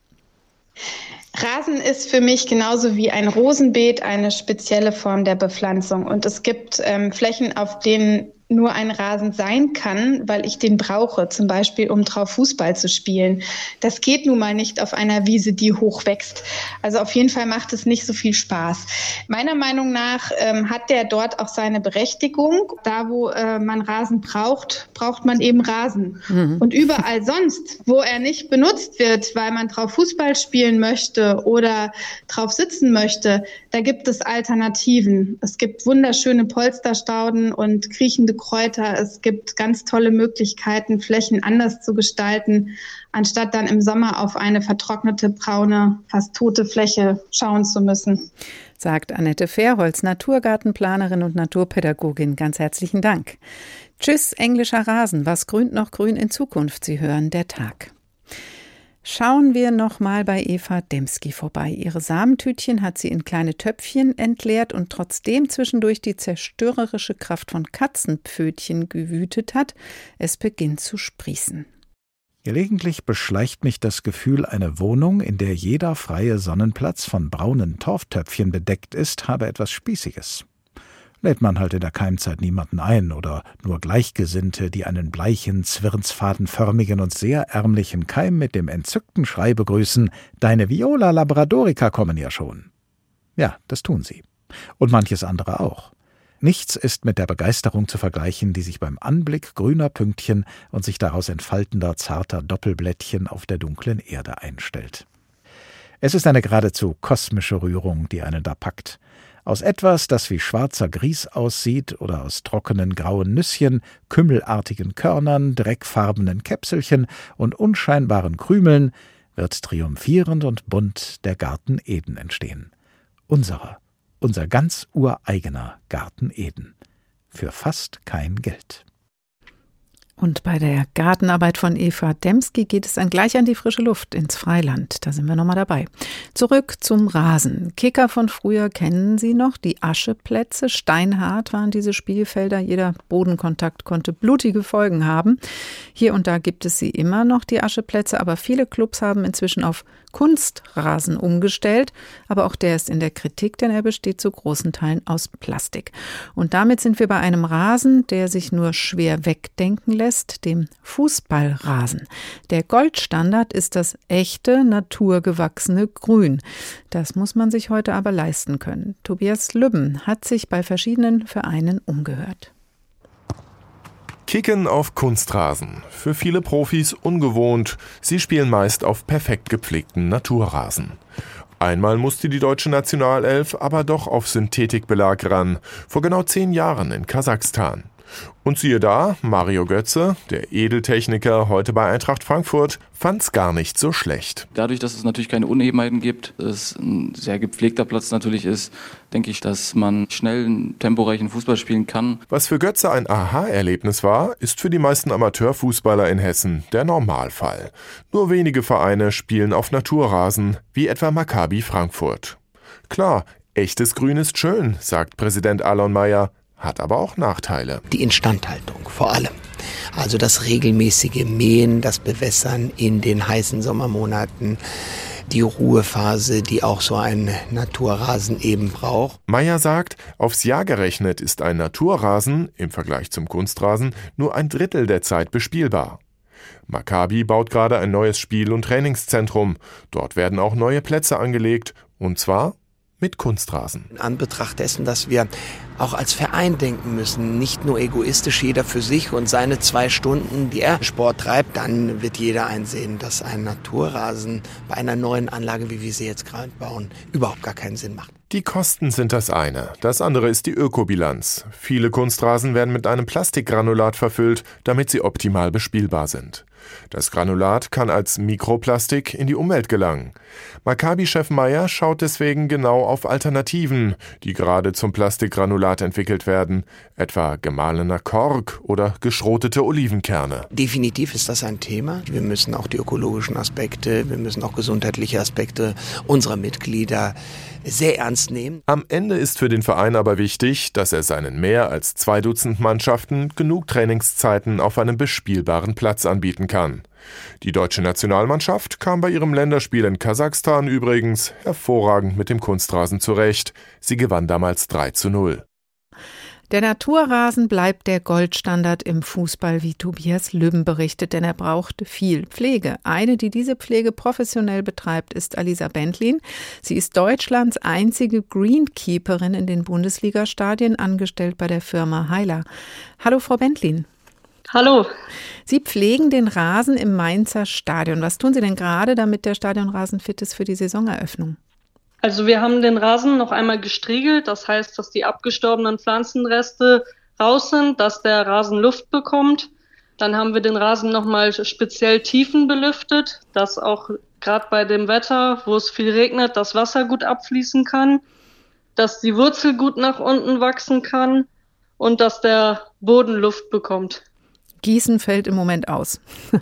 Rasen ist für mich genauso wie ein Rosenbeet eine spezielle Form der Bepflanzung. Und es gibt ähm, Flächen, auf denen nur ein Rasen sein kann, weil ich den brauche, zum Beispiel um drauf Fußball zu spielen. Das geht nun mal nicht auf einer Wiese, die hoch wächst. Also auf jeden Fall macht es nicht so viel Spaß. Meiner Meinung nach ähm, hat der dort auch seine Berechtigung. Da, wo äh, man Rasen braucht, braucht man eben Rasen. Mhm. Und überall sonst, wo er nicht benutzt wird, weil man drauf Fußball spielen möchte oder drauf sitzen möchte, da gibt es Alternativen. Es gibt wunderschöne Polsterstauden und kriechende Kräuter. Es gibt ganz tolle Möglichkeiten, Flächen anders zu gestalten, anstatt dann im Sommer auf eine vertrocknete, braune, fast tote Fläche schauen zu müssen. Sagt Annette Fairholz, Naturgartenplanerin und Naturpädagogin. Ganz herzlichen Dank. Tschüss, englischer Rasen. Was grünt noch grün in Zukunft? Sie hören der Tag. Schauen wir noch mal bei Eva Demski vorbei. Ihre Samentütchen hat sie in kleine Töpfchen entleert und trotzdem zwischendurch die zerstörerische Kraft von Katzenpfötchen gewütet hat, es beginnt zu sprießen. Gelegentlich beschleicht mich das Gefühl, eine Wohnung, in der jeder freie Sonnenplatz von braunen Torftöpfchen bedeckt ist, habe etwas Spießiges lädt man halt in der Keimzeit niemanden ein oder nur Gleichgesinnte, die einen bleichen, zwirnsfadenförmigen und sehr ärmlichen Keim mit dem entzückten Schrei begrüßen, Deine Viola Labradorica kommen ja schon. Ja, das tun sie. Und manches andere auch. Nichts ist mit der Begeisterung zu vergleichen, die sich beim Anblick grüner Pünktchen und sich daraus entfaltender zarter Doppelblättchen auf der dunklen Erde einstellt. Es ist eine geradezu kosmische Rührung, die einen da packt. Aus etwas, das wie schwarzer Grieß aussieht oder aus trockenen grauen Nüsschen, kümmelartigen Körnern, dreckfarbenen Käpselchen und unscheinbaren Krümeln, wird triumphierend und bunt der Garten Eden entstehen. Unserer, unser ganz ureigener Garten Eden. Für fast kein Geld. Und bei der Gartenarbeit von Eva Demski geht es dann gleich an die frische Luft ins Freiland. Da sind wir nochmal dabei. Zurück zum Rasen. Kicker von früher kennen Sie noch. Die Ascheplätze. Steinhart waren diese Spielfelder. Jeder Bodenkontakt konnte blutige Folgen haben. Hier und da gibt es sie immer noch, die Ascheplätze. Aber viele Clubs haben inzwischen auf Kunstrasen umgestellt, aber auch der ist in der Kritik, denn er besteht zu großen Teilen aus Plastik. Und damit sind wir bei einem Rasen, der sich nur schwer wegdenken lässt, dem Fußballrasen. Der Goldstandard ist das echte, naturgewachsene Grün. Das muss man sich heute aber leisten können. Tobias Lübben hat sich bei verschiedenen Vereinen umgehört. Kicken auf Kunstrasen. Für viele Profis ungewohnt. Sie spielen meist auf perfekt gepflegten Naturrasen. Einmal musste die deutsche Nationalelf aber doch auf Synthetikbelag ran. Vor genau zehn Jahren in Kasachstan. Und siehe da, Mario Götze, der Edeltechniker heute bei Eintracht Frankfurt, fand's gar nicht so schlecht. Dadurch, dass es natürlich keine Unebenheiten gibt, es ein sehr gepflegter Platz natürlich ist, denke ich, dass man schnell einen temporeichen Fußball spielen kann. Was für Götze ein Aha-Erlebnis war, ist für die meisten Amateurfußballer in Hessen der Normalfall. Nur wenige Vereine spielen auf Naturrasen, wie etwa Maccabi Frankfurt. Klar, echtes Grün ist schön, sagt Präsident Alon Mayer, hat aber auch Nachteile. Die Instandhaltung vor allem. Also das regelmäßige Mähen, das Bewässern in den heißen Sommermonaten, die Ruhephase, die auch so ein Naturrasen eben braucht. Meyer sagt, aufs Jahr gerechnet ist ein Naturrasen im Vergleich zum Kunstrasen nur ein Drittel der Zeit bespielbar. Maccabi baut gerade ein neues Spiel- und Trainingszentrum. Dort werden auch neue Plätze angelegt, und zwar mit Kunstrasen. In Anbetracht dessen, dass wir auch als Verein denken müssen, nicht nur egoistisch jeder für sich und seine zwei Stunden, die er Sport treibt, dann wird jeder einsehen, dass ein Naturrasen bei einer neuen Anlage, wie wir sie jetzt gerade bauen, überhaupt gar keinen Sinn macht. Die Kosten sind das eine, das andere ist die Ökobilanz. Viele Kunstrasen werden mit einem Plastikgranulat verfüllt, damit sie optimal bespielbar sind. Das Granulat kann als Mikroplastik in die Umwelt gelangen. Maccabi-Chef Meyer schaut deswegen genau auf Alternativen, die gerade zum Plastikgranulat entwickelt werden, etwa gemahlener Kork oder geschrotete Olivenkerne. Definitiv ist das ein Thema. Wir müssen auch die ökologischen Aspekte, wir müssen auch gesundheitliche Aspekte unserer Mitglieder sehr ernst nehmen. Am Ende ist für den Verein aber wichtig, dass er seinen mehr als zwei Dutzend Mannschaften genug Trainingszeiten auf einem bespielbaren Platz anbieten kann. Die deutsche Nationalmannschaft kam bei ihrem Länderspiel in Kasachstan übrigens hervorragend mit dem Kunstrasen zurecht. Sie gewann damals 3 zu 0. Der Naturrasen bleibt der Goldstandard im Fußball, wie Tobias Lübben berichtet, denn er braucht viel Pflege. Eine, die diese Pflege professionell betreibt, ist Alisa Bentlin. Sie ist Deutschlands einzige Greenkeeperin in den Bundesliga-Stadien, angestellt bei der Firma Heiler. Hallo, Frau Bentlin. Hallo. Sie pflegen den Rasen im Mainzer Stadion. Was tun Sie denn gerade, damit der Stadionrasen fit ist für die Saisoneröffnung? Also wir haben den Rasen noch einmal gestriegelt. Das heißt, dass die abgestorbenen Pflanzenreste raus sind, dass der Rasen Luft bekommt. Dann haben wir den Rasen nochmal speziell tiefen belüftet, dass auch gerade bei dem Wetter, wo es viel regnet, das Wasser gut abfließen kann, dass die Wurzel gut nach unten wachsen kann und dass der Boden Luft bekommt. Gießen fällt im Moment aus.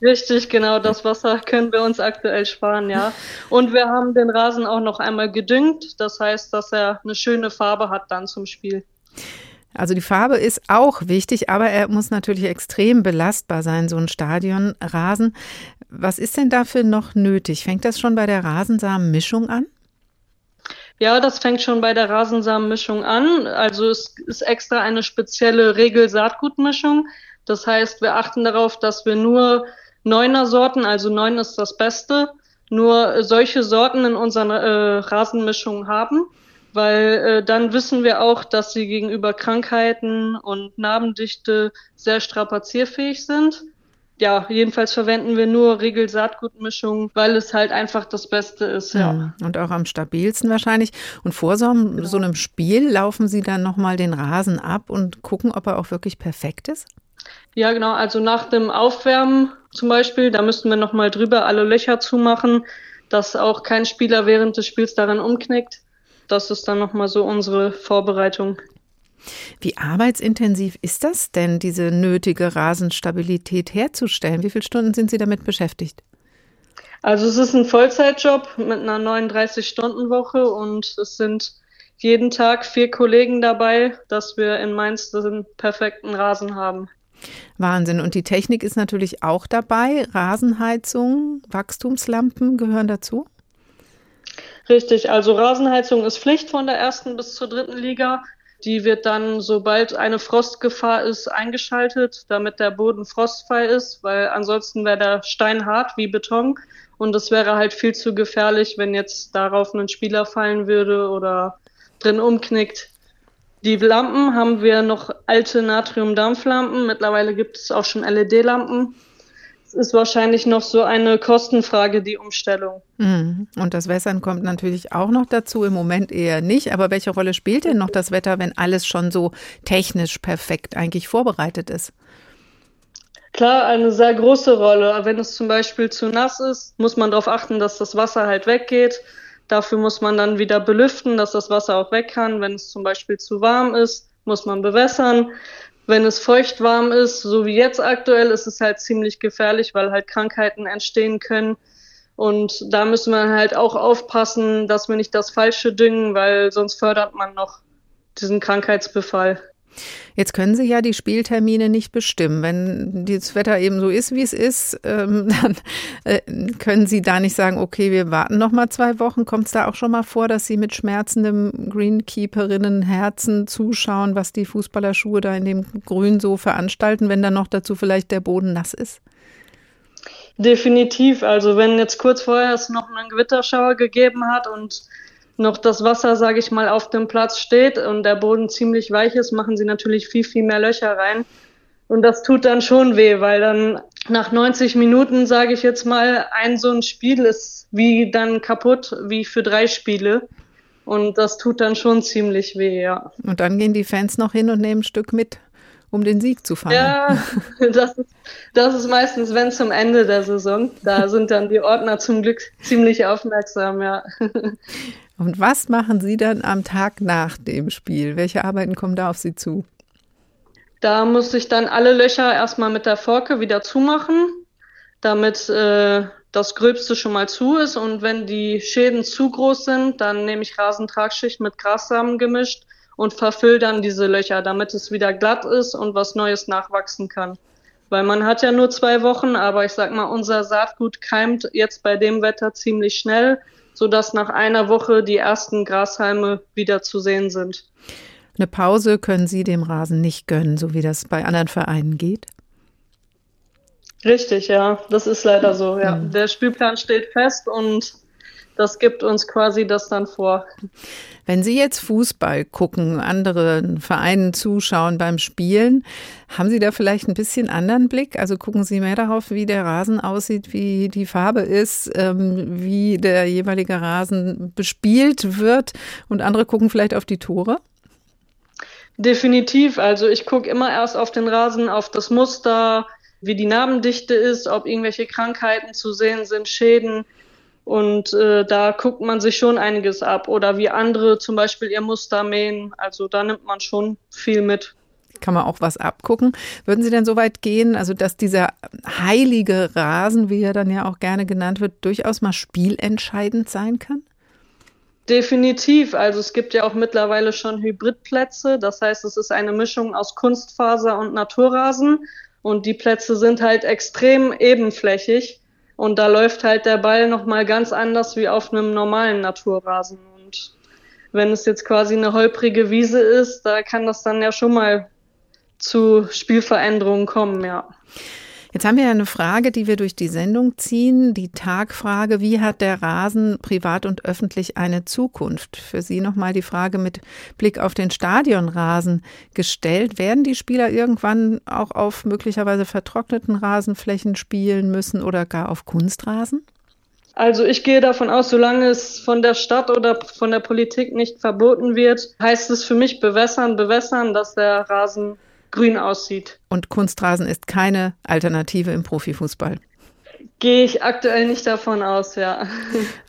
Richtig, genau. Das Wasser können wir uns aktuell sparen, ja. Und wir haben den Rasen auch noch einmal gedüngt. Das heißt, dass er eine schöne Farbe hat dann zum Spiel. Also die Farbe ist auch wichtig, aber er muss natürlich extrem belastbar sein, so ein Stadionrasen. Was ist denn dafür noch nötig? Fängt das schon bei der Rasensamenmischung an? Ja, das fängt schon bei der Rasensamenmischung an. Also es ist extra eine spezielle Regel-Saatgutmischung. Das heißt, wir achten darauf, dass wir nur neuner Sorten, also neun ist das Beste, nur solche Sorten in unseren äh, Rasenmischungen haben, weil äh, dann wissen wir auch, dass sie gegenüber Krankheiten und Narbendichte sehr strapazierfähig sind. Ja, jedenfalls verwenden wir nur Regelsaatgutmischungen, weil es halt einfach das Beste ist, ja. Hm, und auch am stabilsten wahrscheinlich. Und vor so einem, genau. so einem Spiel laufen Sie dann nochmal den Rasen ab und gucken, ob er auch wirklich perfekt ist? Ja, genau. Also nach dem Aufwärmen zum Beispiel, da müssten wir nochmal drüber alle Löcher zumachen, dass auch kein Spieler während des Spiels daran umknickt. Das ist dann nochmal so unsere Vorbereitung. Wie arbeitsintensiv ist das denn, diese nötige Rasenstabilität herzustellen? Wie viele Stunden sind Sie damit beschäftigt? Also es ist ein Vollzeitjob mit einer 39-Stunden-Woche und es sind jeden Tag vier Kollegen dabei, dass wir in Mainz den perfekten Rasen haben. Wahnsinn. Und die Technik ist natürlich auch dabei. Rasenheizung, Wachstumslampen gehören dazu? Richtig, also Rasenheizung ist Pflicht von der ersten bis zur dritten Liga. Die wird dann, sobald eine Frostgefahr ist, eingeschaltet, damit der Boden frostfrei ist, weil ansonsten wäre der Stein hart wie Beton und es wäre halt viel zu gefährlich, wenn jetzt darauf ein Spieler fallen würde oder drin umknickt. Die Lampen haben wir noch alte Natriumdampflampen. Mittlerweile gibt es auch schon LED-Lampen. Es ist wahrscheinlich noch so eine Kostenfrage, die Umstellung. Mhm. Und das Wässern kommt natürlich auch noch dazu, im Moment eher nicht. Aber welche Rolle spielt denn noch das Wetter, wenn alles schon so technisch perfekt eigentlich vorbereitet ist? Klar, eine sehr große Rolle. Wenn es zum Beispiel zu nass ist, muss man darauf achten, dass das Wasser halt weggeht. Dafür muss man dann wieder belüften, dass das Wasser auch weg kann. Wenn es zum Beispiel zu warm ist, muss man bewässern. Wenn es feucht warm ist, so wie jetzt aktuell, ist es halt ziemlich gefährlich, weil halt Krankheiten entstehen können. Und da müssen wir halt auch aufpassen, dass wir nicht das Falsche düngen, weil sonst fördert man noch diesen Krankheitsbefall. Jetzt können Sie ja die Spieltermine nicht bestimmen. Wenn das Wetter eben so ist, wie es ist, ähm, dann äh, können Sie da nicht sagen, okay, wir warten noch mal zwei Wochen. Kommt es da auch schon mal vor, dass Sie mit schmerzendem Greenkeeperinnen-Herzen zuschauen, was die Fußballerschuhe da in dem Grün so veranstalten, wenn dann noch dazu vielleicht der Boden nass ist? Definitiv. Also wenn jetzt kurz vorher es noch einen Gewitterschauer gegeben hat und noch das Wasser, sage ich mal, auf dem Platz steht und der Boden ziemlich weich ist, machen sie natürlich viel, viel mehr Löcher rein. Und das tut dann schon weh, weil dann nach 90 Minuten, sage ich jetzt mal, ein so ein Spiel ist wie dann kaputt, wie für drei Spiele. Und das tut dann schon ziemlich weh, ja. Und dann gehen die Fans noch hin und nehmen ein Stück mit, um den Sieg zu feiern. Ja, das ist, das ist meistens, wenn zum Ende der Saison. Da sind dann die Ordner zum Glück ziemlich aufmerksam, ja. Und was machen Sie dann am Tag nach dem Spiel? Welche Arbeiten kommen da auf Sie zu? Da muss ich dann alle Löcher erstmal mit der Forke wieder zumachen, damit äh, das Gröbste schon mal zu ist. Und wenn die Schäden zu groß sind, dann nehme ich Rasentragschicht mit Grassamen gemischt und verfüll dann diese Löcher, damit es wieder glatt ist und was Neues nachwachsen kann. Weil man hat ja nur zwei Wochen, aber ich sag mal, unser Saatgut keimt jetzt bei dem Wetter ziemlich schnell sodass nach einer Woche die ersten Grashalme wieder zu sehen sind. Eine Pause können Sie dem Rasen nicht gönnen, so wie das bei anderen Vereinen geht? Richtig, ja, das ist leider so. Ja. Mhm. Der Spielplan steht fest und das gibt uns quasi das dann vor. Wenn Sie jetzt Fußball gucken, anderen Vereinen zuschauen beim Spielen, haben Sie da vielleicht ein bisschen anderen Blick? Also gucken Sie mehr darauf, wie der Rasen aussieht, wie die Farbe ist, ähm, wie der jeweilige Rasen bespielt wird und andere gucken vielleicht auf die Tore? Definitiv. Also ich gucke immer erst auf den Rasen, auf das Muster, wie die Narbendichte ist, ob irgendwelche Krankheiten zu sehen sind, Schäden. Und äh, da guckt man sich schon einiges ab. Oder wie andere zum Beispiel ihr Muster mähen. Also da nimmt man schon viel mit. Kann man auch was abgucken. Würden Sie denn so weit gehen, also dass dieser heilige Rasen, wie er dann ja auch gerne genannt wird, durchaus mal spielentscheidend sein kann? Definitiv. Also es gibt ja auch mittlerweile schon Hybridplätze. Das heißt, es ist eine Mischung aus Kunstfaser und Naturrasen. Und die Plätze sind halt extrem ebenflächig. Und da läuft halt der Ball nochmal ganz anders wie auf einem normalen Naturrasen. Und wenn es jetzt quasi eine holprige Wiese ist, da kann das dann ja schon mal zu Spielveränderungen kommen, ja. Jetzt haben wir ja eine Frage, die wir durch die Sendung ziehen, die Tagfrage, wie hat der Rasen privat und öffentlich eine Zukunft? Für Sie nochmal die Frage mit Blick auf den Stadionrasen gestellt. Werden die Spieler irgendwann auch auf möglicherweise vertrockneten Rasenflächen spielen müssen oder gar auf Kunstrasen? Also ich gehe davon aus, solange es von der Stadt oder von der Politik nicht verboten wird, heißt es für mich bewässern, bewässern, dass der Rasen grün aussieht. Und Kunstrasen ist keine Alternative im Profifußball. Gehe ich aktuell nicht davon aus, ja.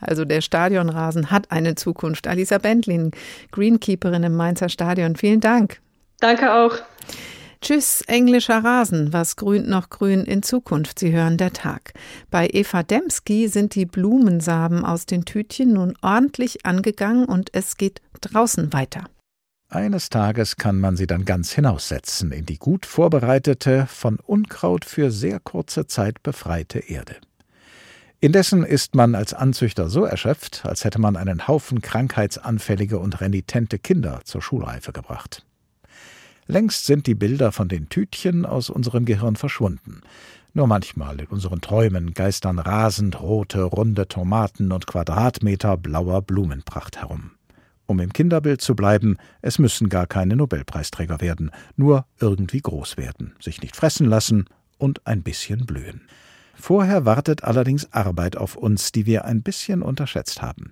Also der Stadionrasen hat eine Zukunft. Alisa Bentlin, Greenkeeperin im Mainzer Stadion, vielen Dank. Danke auch. Tschüss, englischer Rasen, was grünt noch grün in Zukunft? Sie hören der Tag. Bei Eva Demski sind die Blumensamen aus den Tütchen nun ordentlich angegangen und es geht draußen weiter. Eines Tages kann man sie dann ganz hinaussetzen in die gut vorbereitete, von Unkraut für sehr kurze Zeit befreite Erde. Indessen ist man als Anzüchter so erschöpft, als hätte man einen Haufen krankheitsanfällige und renitente Kinder zur Schulreife gebracht. Längst sind die Bilder von den Tütchen aus unserem Gehirn verschwunden. Nur manchmal in unseren Träumen geistern rasend rote, runde Tomaten und Quadratmeter blauer Blumenpracht herum Um im Kinderbild zu bleiben, es müssen gar keine Nobelpreisträger werden, nur irgendwie groß werden, sich nicht fressen lassen und ein bisschen blühen. Vorher wartet allerdings Arbeit auf uns, die wir ein bisschen unterschätzt haben.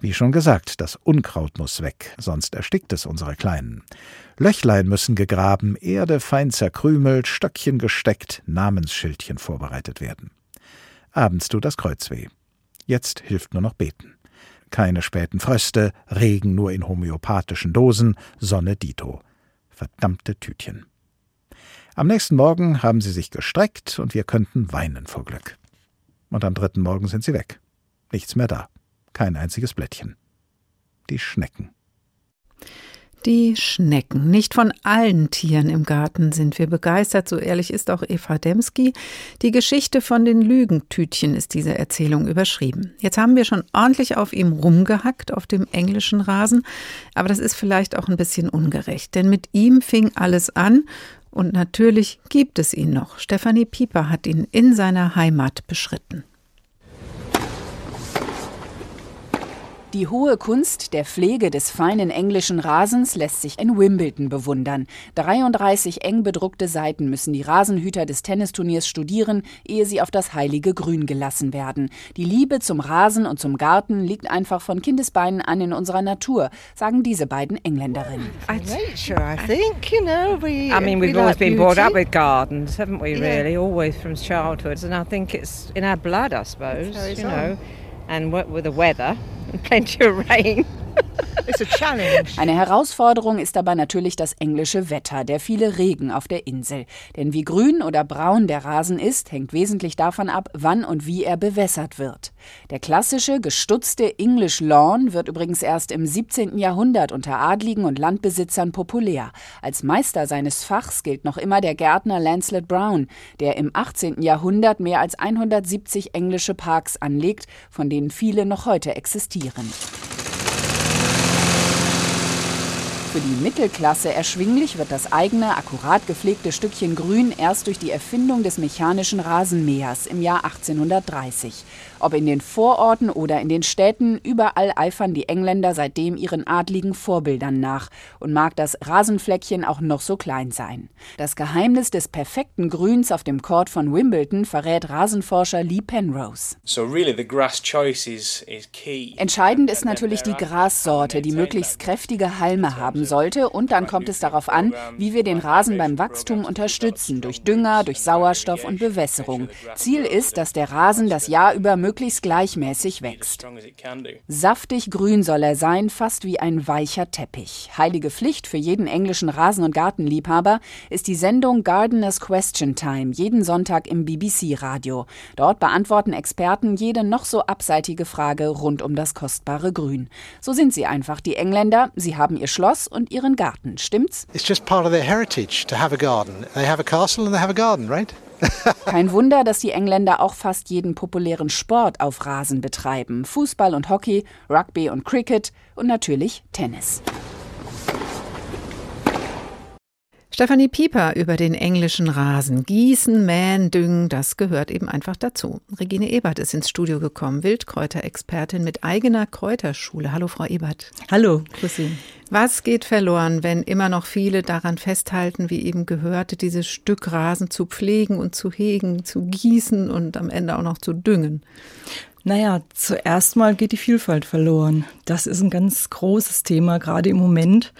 Wie schon gesagt, das Unkraut muss weg, sonst erstickt es unsere Kleinen. Löchlein müssen gegraben, Erde fein zerkrümelt, Stöckchen gesteckt, Namensschildchen vorbereitet werden. Abends tut das Kreuz weh. Jetzt hilft nur noch beten. Keine späten Fröste, Regen nur in homöopathischen Dosen, Sonne dito. Verdammte Tütchen. Am nächsten Morgen haben sie sich gestreckt und wir könnten weinen vor Glück. Und am dritten Morgen sind sie weg. Nichts mehr da. Kein einziges Blättchen. Die Schnecken. Die Schnecken. Nicht von allen Tieren im Garten sind wir begeistert, so ehrlich ist auch Eva Demski. Die Geschichte von den Lügentütchen ist diese Erzählung überschrieben. Jetzt haben wir schon ordentlich auf ihm rumgehackt, auf dem englischen Rasen, aber das ist vielleicht auch ein bisschen ungerecht, denn mit ihm fing alles an und natürlich gibt es ihn noch. Stefanie Pieper hat ihn in seiner Heimat beschritten. Die hohe Kunst der Pflege des feinen englischen Rasens lässt sich in Wimbledon bewundern. 33 eng bedruckte Seiten müssen die Rasenhüter des Tennisturniers studieren, ehe sie auf das heilige Grün gelassen werden. Die Liebe zum Rasen und zum Garten liegt einfach von Kindesbeinen an in unserer Natur, sagen diese beiden Engländerinnen. I think, you know. We, I mean, we've always been brought up with gardens, haven't we, really? Always from childhood. And I think it's in our blood, I suppose, you know. And with the weather and plenty of rain. Eine Herausforderung ist dabei natürlich das englische Wetter, der viele Regen auf der Insel. Denn wie grün oder braun der Rasen ist, hängt wesentlich davon ab, wann und wie er bewässert wird. Der klassische, gestutzte English Lawn wird übrigens erst im 17. Jahrhundert unter Adligen und Landbesitzern populär. Als Meister seines Fachs gilt noch immer der Gärtner Lancelot Brown, der im 18. Jahrhundert mehr als 170 englische Parks anlegt, von denen viele noch heute existieren. دقيقا Für die Mittelklasse erschwinglich wird das eigene, akkurat gepflegte Stückchen Grün erst durch die Erfindung des mechanischen Rasenmähers im Jahr 1830. Ob in den Vororten oder in den Städten, überall eifern die Engländer seitdem ihren adligen Vorbildern nach und mag das Rasenfleckchen auch noch so klein sein. Das Geheimnis des perfekten Grüns auf dem Court von Wimbledon verrät Rasenforscher Lee Penrose. Entscheidend ist natürlich die Grassorte, die möglichst kräftige Halme haben sollte und dann kommt es darauf an, wie wir den Rasen beim Wachstum unterstützen, durch Dünger, durch Sauerstoff und Bewässerung. Ziel ist, dass der Rasen das Jahr über möglichst möglichst gleichmäßig wächst. Saftig grün soll er sein, fast wie ein weicher Teppich. Heilige Pflicht für jeden englischen Rasen- und Gartenliebhaber ist die Sendung Gardeners Question Time jeden Sonntag im BBC-Radio. Dort beantworten Experten jede noch so abseitige Frage rund um das kostbare Grün. So sind sie einfach, die Engländer. Sie haben ihr Schloss und ihren Garten, stimmt's? It's just part of their heritage to have a garden. They have a castle and they have a garden, right? Kein Wunder, dass die Engländer auch fast jeden populären Sport auf Rasen betreiben. Fußball und Hockey, Rugby und Cricket und natürlich Tennis. Stefanie Pieper über den englischen Rasen. Gießen, mähen, düngen, das gehört eben einfach dazu. Regine Ebert ist ins Studio gekommen, Wildkräuterexpertin mit eigener Kräuterschule. Hallo, Frau Ebert. Hallo, grüß Sie. Was geht verloren, wenn immer noch viele daran festhalten, wie eben gehörte, dieses Stück Rasen zu pflegen und zu hegen, zu gießen und am Ende auch noch zu düngen? Naja, zuerst mal geht die Vielfalt verloren. Das ist ein ganz großes Thema, gerade im Moment.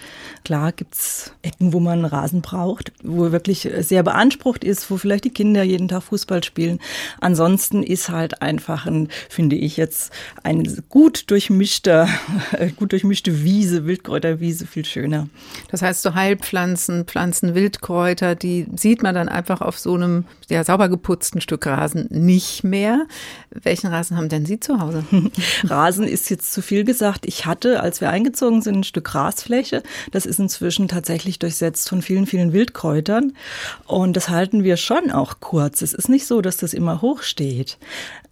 Klar gibt's Ecken, wo man Rasen braucht, wo wirklich sehr beansprucht ist, wo vielleicht die Kinder jeden Tag Fußball spielen. Ansonsten ist halt einfach ein, finde ich jetzt, ein gut durchmischter, gut durchmischte Wiese, Wildkräuterwiese viel schöner. Das heißt, so Heilpflanzen, Pflanzen, Wildkräuter, die sieht man dann einfach auf so einem ja, sauber geputzten Stück Rasen nicht mehr. Welchen Rasen haben denn Sie zu Hause? Rasen ist jetzt zu viel gesagt. Ich hatte, als wir eingezogen sind, ein Stück Grasfläche. Das ist inzwischen tatsächlich durchsetzt von vielen, vielen Wildkräutern. Und das halten wir schon auch kurz. Es ist nicht so, dass das immer hoch steht.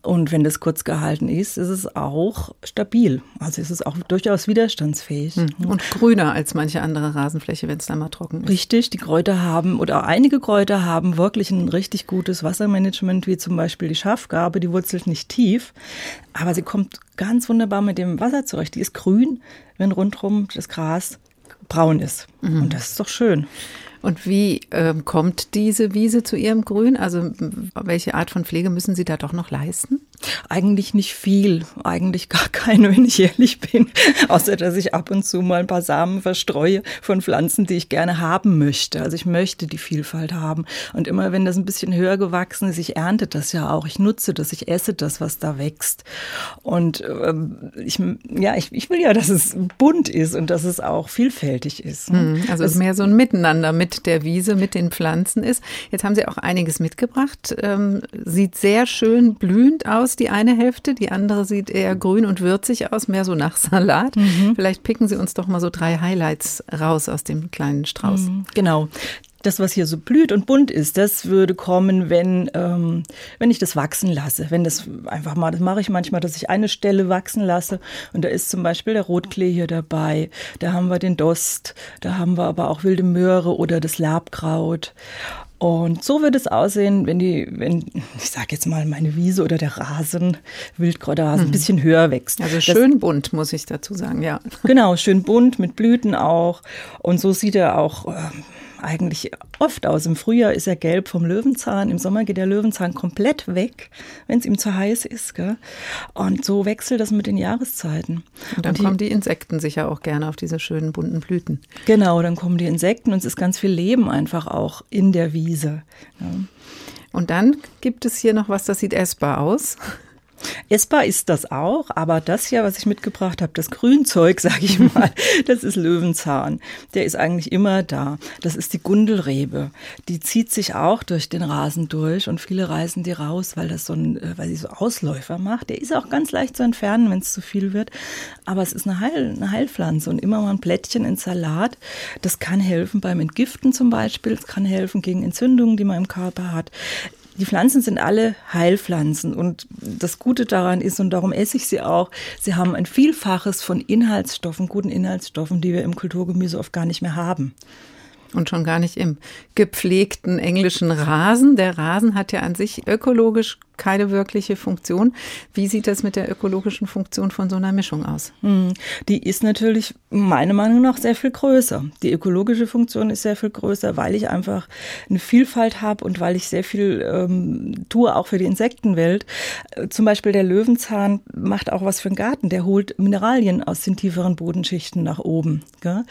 Und wenn das kurz gehalten ist, ist es auch stabil. Also ist es auch durchaus widerstandsfähig. Hm. Und grüner als manche andere Rasenfläche, wenn es dann mal trocken ist. Richtig, die Kräuter haben oder einige Kräuter haben wirklich ein richtig gutes Wassermanagement, wie zum Beispiel die Schafgarbe, die wurzelt nicht tief. Aber sie kommt ganz wunderbar mit dem Wasser zurecht. Die ist grün, wenn rundherum das Gras braun ist. Mhm. Und das ist doch schön. Und wie äh, kommt diese Wiese zu ihrem Grün? Also welche Art von Pflege müssen Sie da doch noch leisten? Eigentlich nicht viel, eigentlich gar keine, wenn ich ehrlich bin. Außer dass ich ab und zu mal ein paar Samen verstreue von Pflanzen, die ich gerne haben möchte. Also ich möchte die Vielfalt haben. Und immer wenn das ein bisschen höher gewachsen ist, ich ernte das ja auch. Ich nutze das, ich esse das, was da wächst. Und ähm, ich, ja, ich, ich will ja, dass es bunt ist und dass es auch vielfältig ist. Mhm, also es ist mehr so ein Miteinander mit der Wiese, mit den Pflanzen ist. Jetzt haben Sie auch einiges mitgebracht. Ähm, sieht sehr schön blühend aus aus, die eine Hälfte. Die andere sieht eher grün und würzig aus, mehr so nach Salat. Mhm. Vielleicht picken Sie uns doch mal so drei Highlights raus aus dem kleinen Strauß. Mhm. Genau das, was hier so blüht und bunt ist, das würde kommen, wenn, ähm, wenn ich das wachsen lasse. Wenn das einfach mal, das mache ich manchmal, dass ich eine Stelle wachsen lasse. Und da ist zum Beispiel der Rotklee hier dabei. Da haben wir den Dost. Da haben wir aber auch wilde Möhre oder das Labkraut. Und so wird es aussehen, wenn die, wenn, ich sage jetzt mal, meine Wiese oder der Rasen, Wildkräuterrasen, mhm. ein bisschen höher wächst. Also schön das, bunt, muss ich dazu sagen, ja. Genau, schön bunt, mit Blüten auch. Und so sieht er auch. Äh, eigentlich oft aus. Im Frühjahr ist er gelb vom Löwenzahn, im Sommer geht der Löwenzahn komplett weg, wenn es ihm zu heiß ist. Gell? Und so wechselt das mit den Jahreszeiten. Und dann und die, kommen die Insekten sicher auch gerne auf diese schönen bunten Blüten. Genau, dann kommen die Insekten und es ist ganz viel Leben einfach auch in der Wiese. Ja. Und dann gibt es hier noch was, das sieht essbar aus. Essbar ist das auch, aber das hier, was ich mitgebracht habe, das Grünzeug, sage ich mal, das ist Löwenzahn. Der ist eigentlich immer da. Das ist die Gundelrebe. Die zieht sich auch durch den Rasen durch und viele reißen die raus, weil das so ein, äh, weil sie so Ausläufer macht. Der ist auch ganz leicht zu entfernen, wenn es zu viel wird. Aber es ist eine, Heil, eine Heilpflanze und immer mal ein Plättchen in Salat. Das kann helfen beim Entgiften zum Beispiel. Es kann helfen gegen Entzündungen, die man im Körper hat. Die Pflanzen sind alle Heilpflanzen und das Gute daran ist, und darum esse ich sie auch, sie haben ein Vielfaches von Inhaltsstoffen, guten Inhaltsstoffen, die wir im Kulturgemüse oft gar nicht mehr haben. Und schon gar nicht im gepflegten englischen Rasen. Der Rasen hat ja an sich ökologisch keine wirkliche Funktion. Wie sieht das mit der ökologischen Funktion von so einer Mischung aus? Hm, die ist natürlich meiner Meinung nach sehr viel größer. Die ökologische Funktion ist sehr viel größer, weil ich einfach eine Vielfalt habe und weil ich sehr viel ähm, tue, auch für die Insektenwelt. Äh, zum Beispiel der Löwenzahn macht auch was für den Garten. Der holt Mineralien aus den tieferen Bodenschichten nach oben. Gell?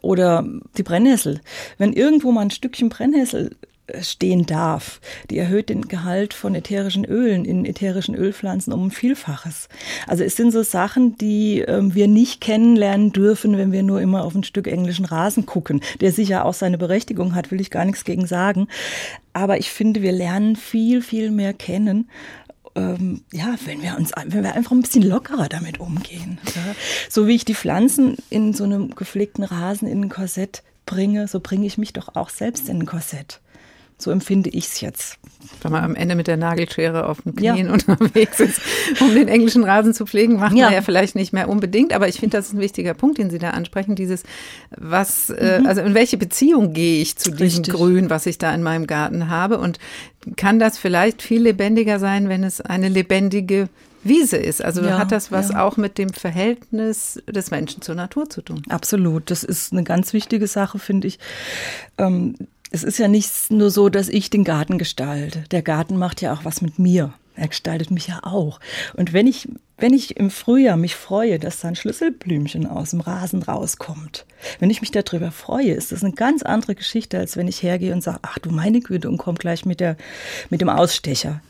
Oder die Brennnessel. Wenn irgendwo mal ein Stückchen Brennnessel stehen darf. Die erhöht den Gehalt von ätherischen Ölen in ätherischen Ölpflanzen um ein Vielfaches. Also es sind so Sachen, die ähm, wir nicht kennenlernen dürfen, wenn wir nur immer auf ein Stück englischen Rasen gucken, der sicher auch seine Berechtigung hat, will ich gar nichts gegen sagen. Aber ich finde, wir lernen viel, viel mehr kennen ähm, ja, wenn wir uns, wenn wir einfach ein bisschen lockerer damit umgehen. So wie ich die Pflanzen in so einem gepflegten Rasen in ein Korsett bringe, so bringe ich mich doch auch selbst in ein Korsett. So empfinde ich es jetzt. Wenn man am Ende mit der Nagelschere auf den Knien ja. unterwegs ist, um den englischen Rasen zu pflegen, macht ja. man ja vielleicht nicht mehr unbedingt. Aber ich finde, das ist ein wichtiger Punkt, den Sie da ansprechen. Dieses, was, äh, mhm. äh, also in welche Beziehung gehe ich zu diesem Richtig. Grün, was ich da in meinem Garten habe? Und kann das vielleicht viel lebendiger sein, wenn es eine lebendige Wiese ist. Also ja, hat das was ja. auch mit dem Verhältnis des Menschen zur Natur zu tun? Absolut. Das ist eine ganz wichtige Sache, finde ich. Ähm, es ist ja nicht nur so, dass ich den Garten gestalte. Der Garten macht ja auch was mit mir. Er gestaltet mich ja auch. Und wenn ich, wenn ich im Frühjahr mich freue, dass da ein Schlüsselblümchen aus dem Rasen rauskommt, wenn ich mich darüber freue, ist das eine ganz andere Geschichte, als wenn ich hergehe und sage, ach du meine Güte, und komm gleich mit, der, mit dem Ausstecher.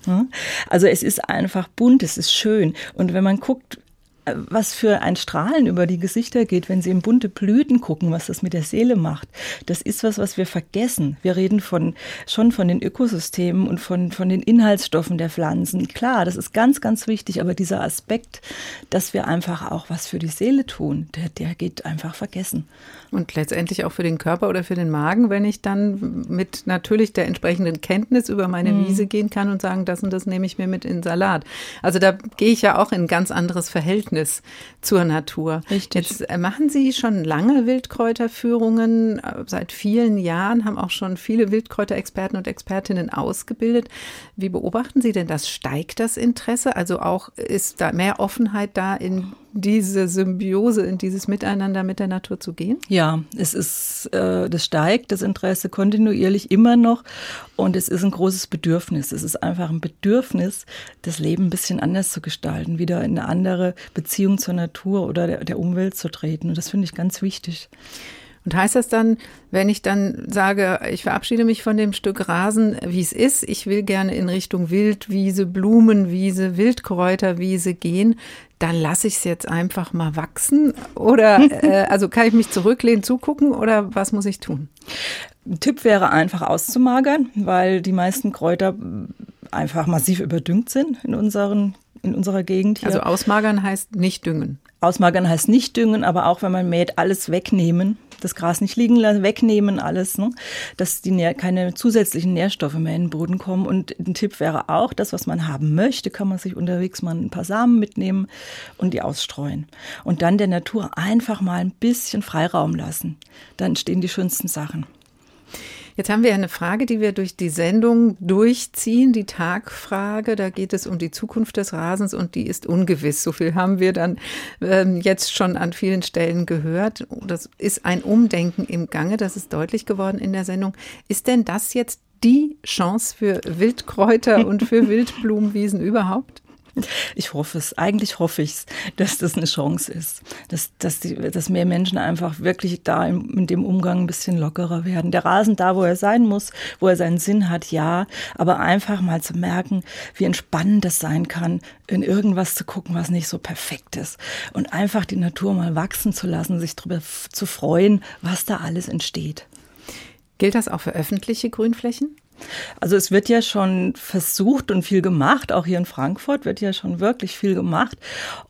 Also es ist einfach bunt, es ist schön. Und wenn man guckt, was für ein Strahlen über die Gesichter geht, wenn sie in bunte Blüten gucken, was das mit der Seele macht. Das ist was, was wir vergessen. Wir reden von, schon von den Ökosystemen und von, von den Inhaltsstoffen der Pflanzen. Klar, das ist ganz, ganz wichtig, aber dieser Aspekt, dass wir einfach auch was für die Seele tun, der, der geht einfach vergessen. Und letztendlich auch für den Körper oder für den Magen, wenn ich dann mit natürlich der entsprechenden Kenntnis über meine mhm. Wiese gehen kann und sagen, das und das nehme ich mir mit in Salat. Also da gehe ich ja auch in ein ganz anderes Verhältnis Verhältnis zur Natur. Richtig. Jetzt äh, machen Sie schon lange Wildkräuterführungen, äh, seit vielen Jahren, haben auch schon viele Wildkräuterexperten und Expertinnen ausgebildet. Wie beobachten Sie denn das? Steigt das Interesse? Also auch ist da mehr Offenheit da in diese Symbiose, in dieses Miteinander mit der Natur zu gehen? Ja, es ist, äh, das steigt, das Interesse kontinuierlich immer noch und es ist ein großes Bedürfnis. Es ist einfach ein Bedürfnis, das Leben ein bisschen anders zu gestalten, wieder in eine andere Beziehung zur Natur oder der, der Umwelt zu treten. Und das finde ich ganz wichtig. Und heißt das dann, wenn ich dann sage, ich verabschiede mich von dem Stück Rasen, wie es ist, ich will gerne in Richtung Wildwiese, Blumenwiese, Wildkräuterwiese gehen, dann lasse ich es jetzt einfach mal wachsen? Oder äh, also kann ich mich zurücklehnen, zugucken oder was muss ich tun? Ein Tipp wäre einfach auszumagern, weil die meisten Kräuter einfach massiv überdüngt sind in unseren in unserer Gegend hier. Also ausmagern heißt nicht düngen. Ausmagern heißt nicht düngen, aber auch wenn man mäht, alles wegnehmen, das Gras nicht liegen lassen, wegnehmen alles, ne? dass die keine zusätzlichen Nährstoffe mehr in den Boden kommen. Und ein Tipp wäre auch, das, was man haben möchte, kann man sich unterwegs mal ein paar Samen mitnehmen und die ausstreuen. Und dann der Natur einfach mal ein bisschen Freiraum lassen. Dann entstehen die schönsten Sachen. Jetzt haben wir eine Frage, die wir durch die Sendung durchziehen, die Tagfrage. Da geht es um die Zukunft des Rasens und die ist ungewiss. So viel haben wir dann ähm, jetzt schon an vielen Stellen gehört. Das ist ein Umdenken im Gange, das ist deutlich geworden in der Sendung. Ist denn das jetzt die Chance für Wildkräuter und für Wildblumenwiesen überhaupt? Ich hoffe es. Eigentlich hoffe ich es, dass das eine Chance ist. Dass, dass, die, dass mehr Menschen einfach wirklich da in, in dem Umgang ein bisschen lockerer werden. Der Rasen da, wo er sein muss, wo er seinen Sinn hat, ja. Aber einfach mal zu merken, wie entspannend das sein kann, in irgendwas zu gucken, was nicht so perfekt ist. Und einfach die Natur mal wachsen zu lassen, sich darüber zu freuen, was da alles entsteht. Gilt das auch für öffentliche Grünflächen? Also es wird ja schon versucht und viel gemacht, auch hier in Frankfurt wird ja schon wirklich viel gemacht.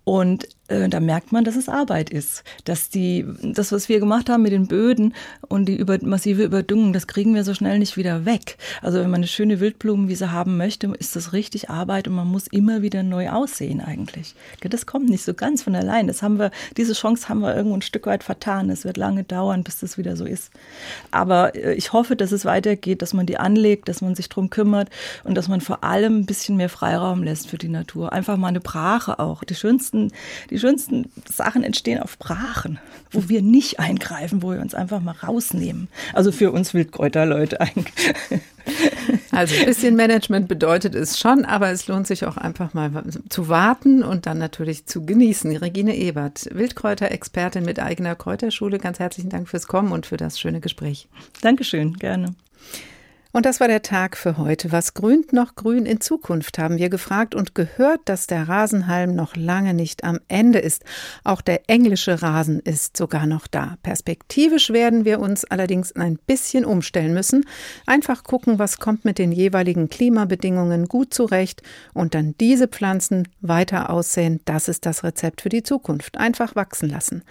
Und äh, da merkt man, dass es Arbeit ist. Dass die, das, was wir gemacht haben mit den Böden und die über, massive Überdüngung, das kriegen wir so schnell nicht wieder weg. Also wenn man eine schöne Wildblumenwiese haben möchte, ist das richtig Arbeit und man muss immer wieder neu aussehen eigentlich. Das kommt nicht so ganz von allein. Das haben wir, diese Chance haben wir irgendwo ein Stück weit vertan. Es wird lange dauern, bis das wieder so ist. Aber äh, ich hoffe, dass es weitergeht, dass man die anlegt, dass man sich drum kümmert und dass man vor allem ein bisschen mehr Freiraum lässt für die Natur. Einfach mal eine Brache auch. Die schönsten, die die schönsten Sachen entstehen auf Brachen, wo wir nicht eingreifen, wo wir uns einfach mal rausnehmen. Also für uns Wildkräuterleute eigentlich. Also ein bisschen Management bedeutet es schon, aber es lohnt sich auch einfach mal zu warten und dann natürlich zu genießen. Regine Ebert, Wildkräuterexpertin mit eigener Kräuterschule, ganz herzlichen Dank fürs Kommen und für das schöne Gespräch. Dankeschön, gerne. Und das war der Tag für heute. Was grünt noch grün in Zukunft, haben wir gefragt und gehört, dass der Rasenhalm noch lange nicht am Ende ist. Auch der englische Rasen ist sogar noch da. Perspektivisch werden wir uns allerdings ein bisschen umstellen müssen. Einfach gucken, was kommt mit den jeweiligen Klimabedingungen gut zurecht und dann diese Pflanzen weiter aussehen. Das ist das Rezept für die Zukunft. Einfach wachsen lassen.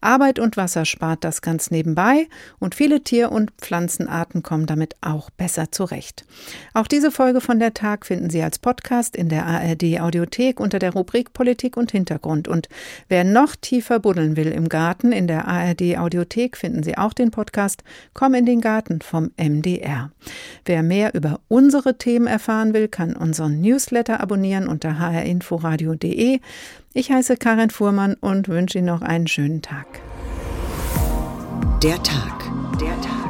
Arbeit und Wasser spart das ganz nebenbei und viele Tier- und Pflanzenarten kommen damit auch besser besser zurecht. Auch diese Folge von der Tag finden Sie als Podcast in der ARD Audiothek unter der Rubrik Politik und Hintergrund. Und wer noch tiefer buddeln will im Garten, in der ARD Audiothek finden Sie auch den Podcast Komm in den Garten vom MDR. Wer mehr über unsere Themen erfahren will, kann unseren Newsletter abonnieren unter hrinforadio.de. Ich heiße Karin Fuhrmann und wünsche Ihnen noch einen schönen Tag. Der Tag. Der Tag.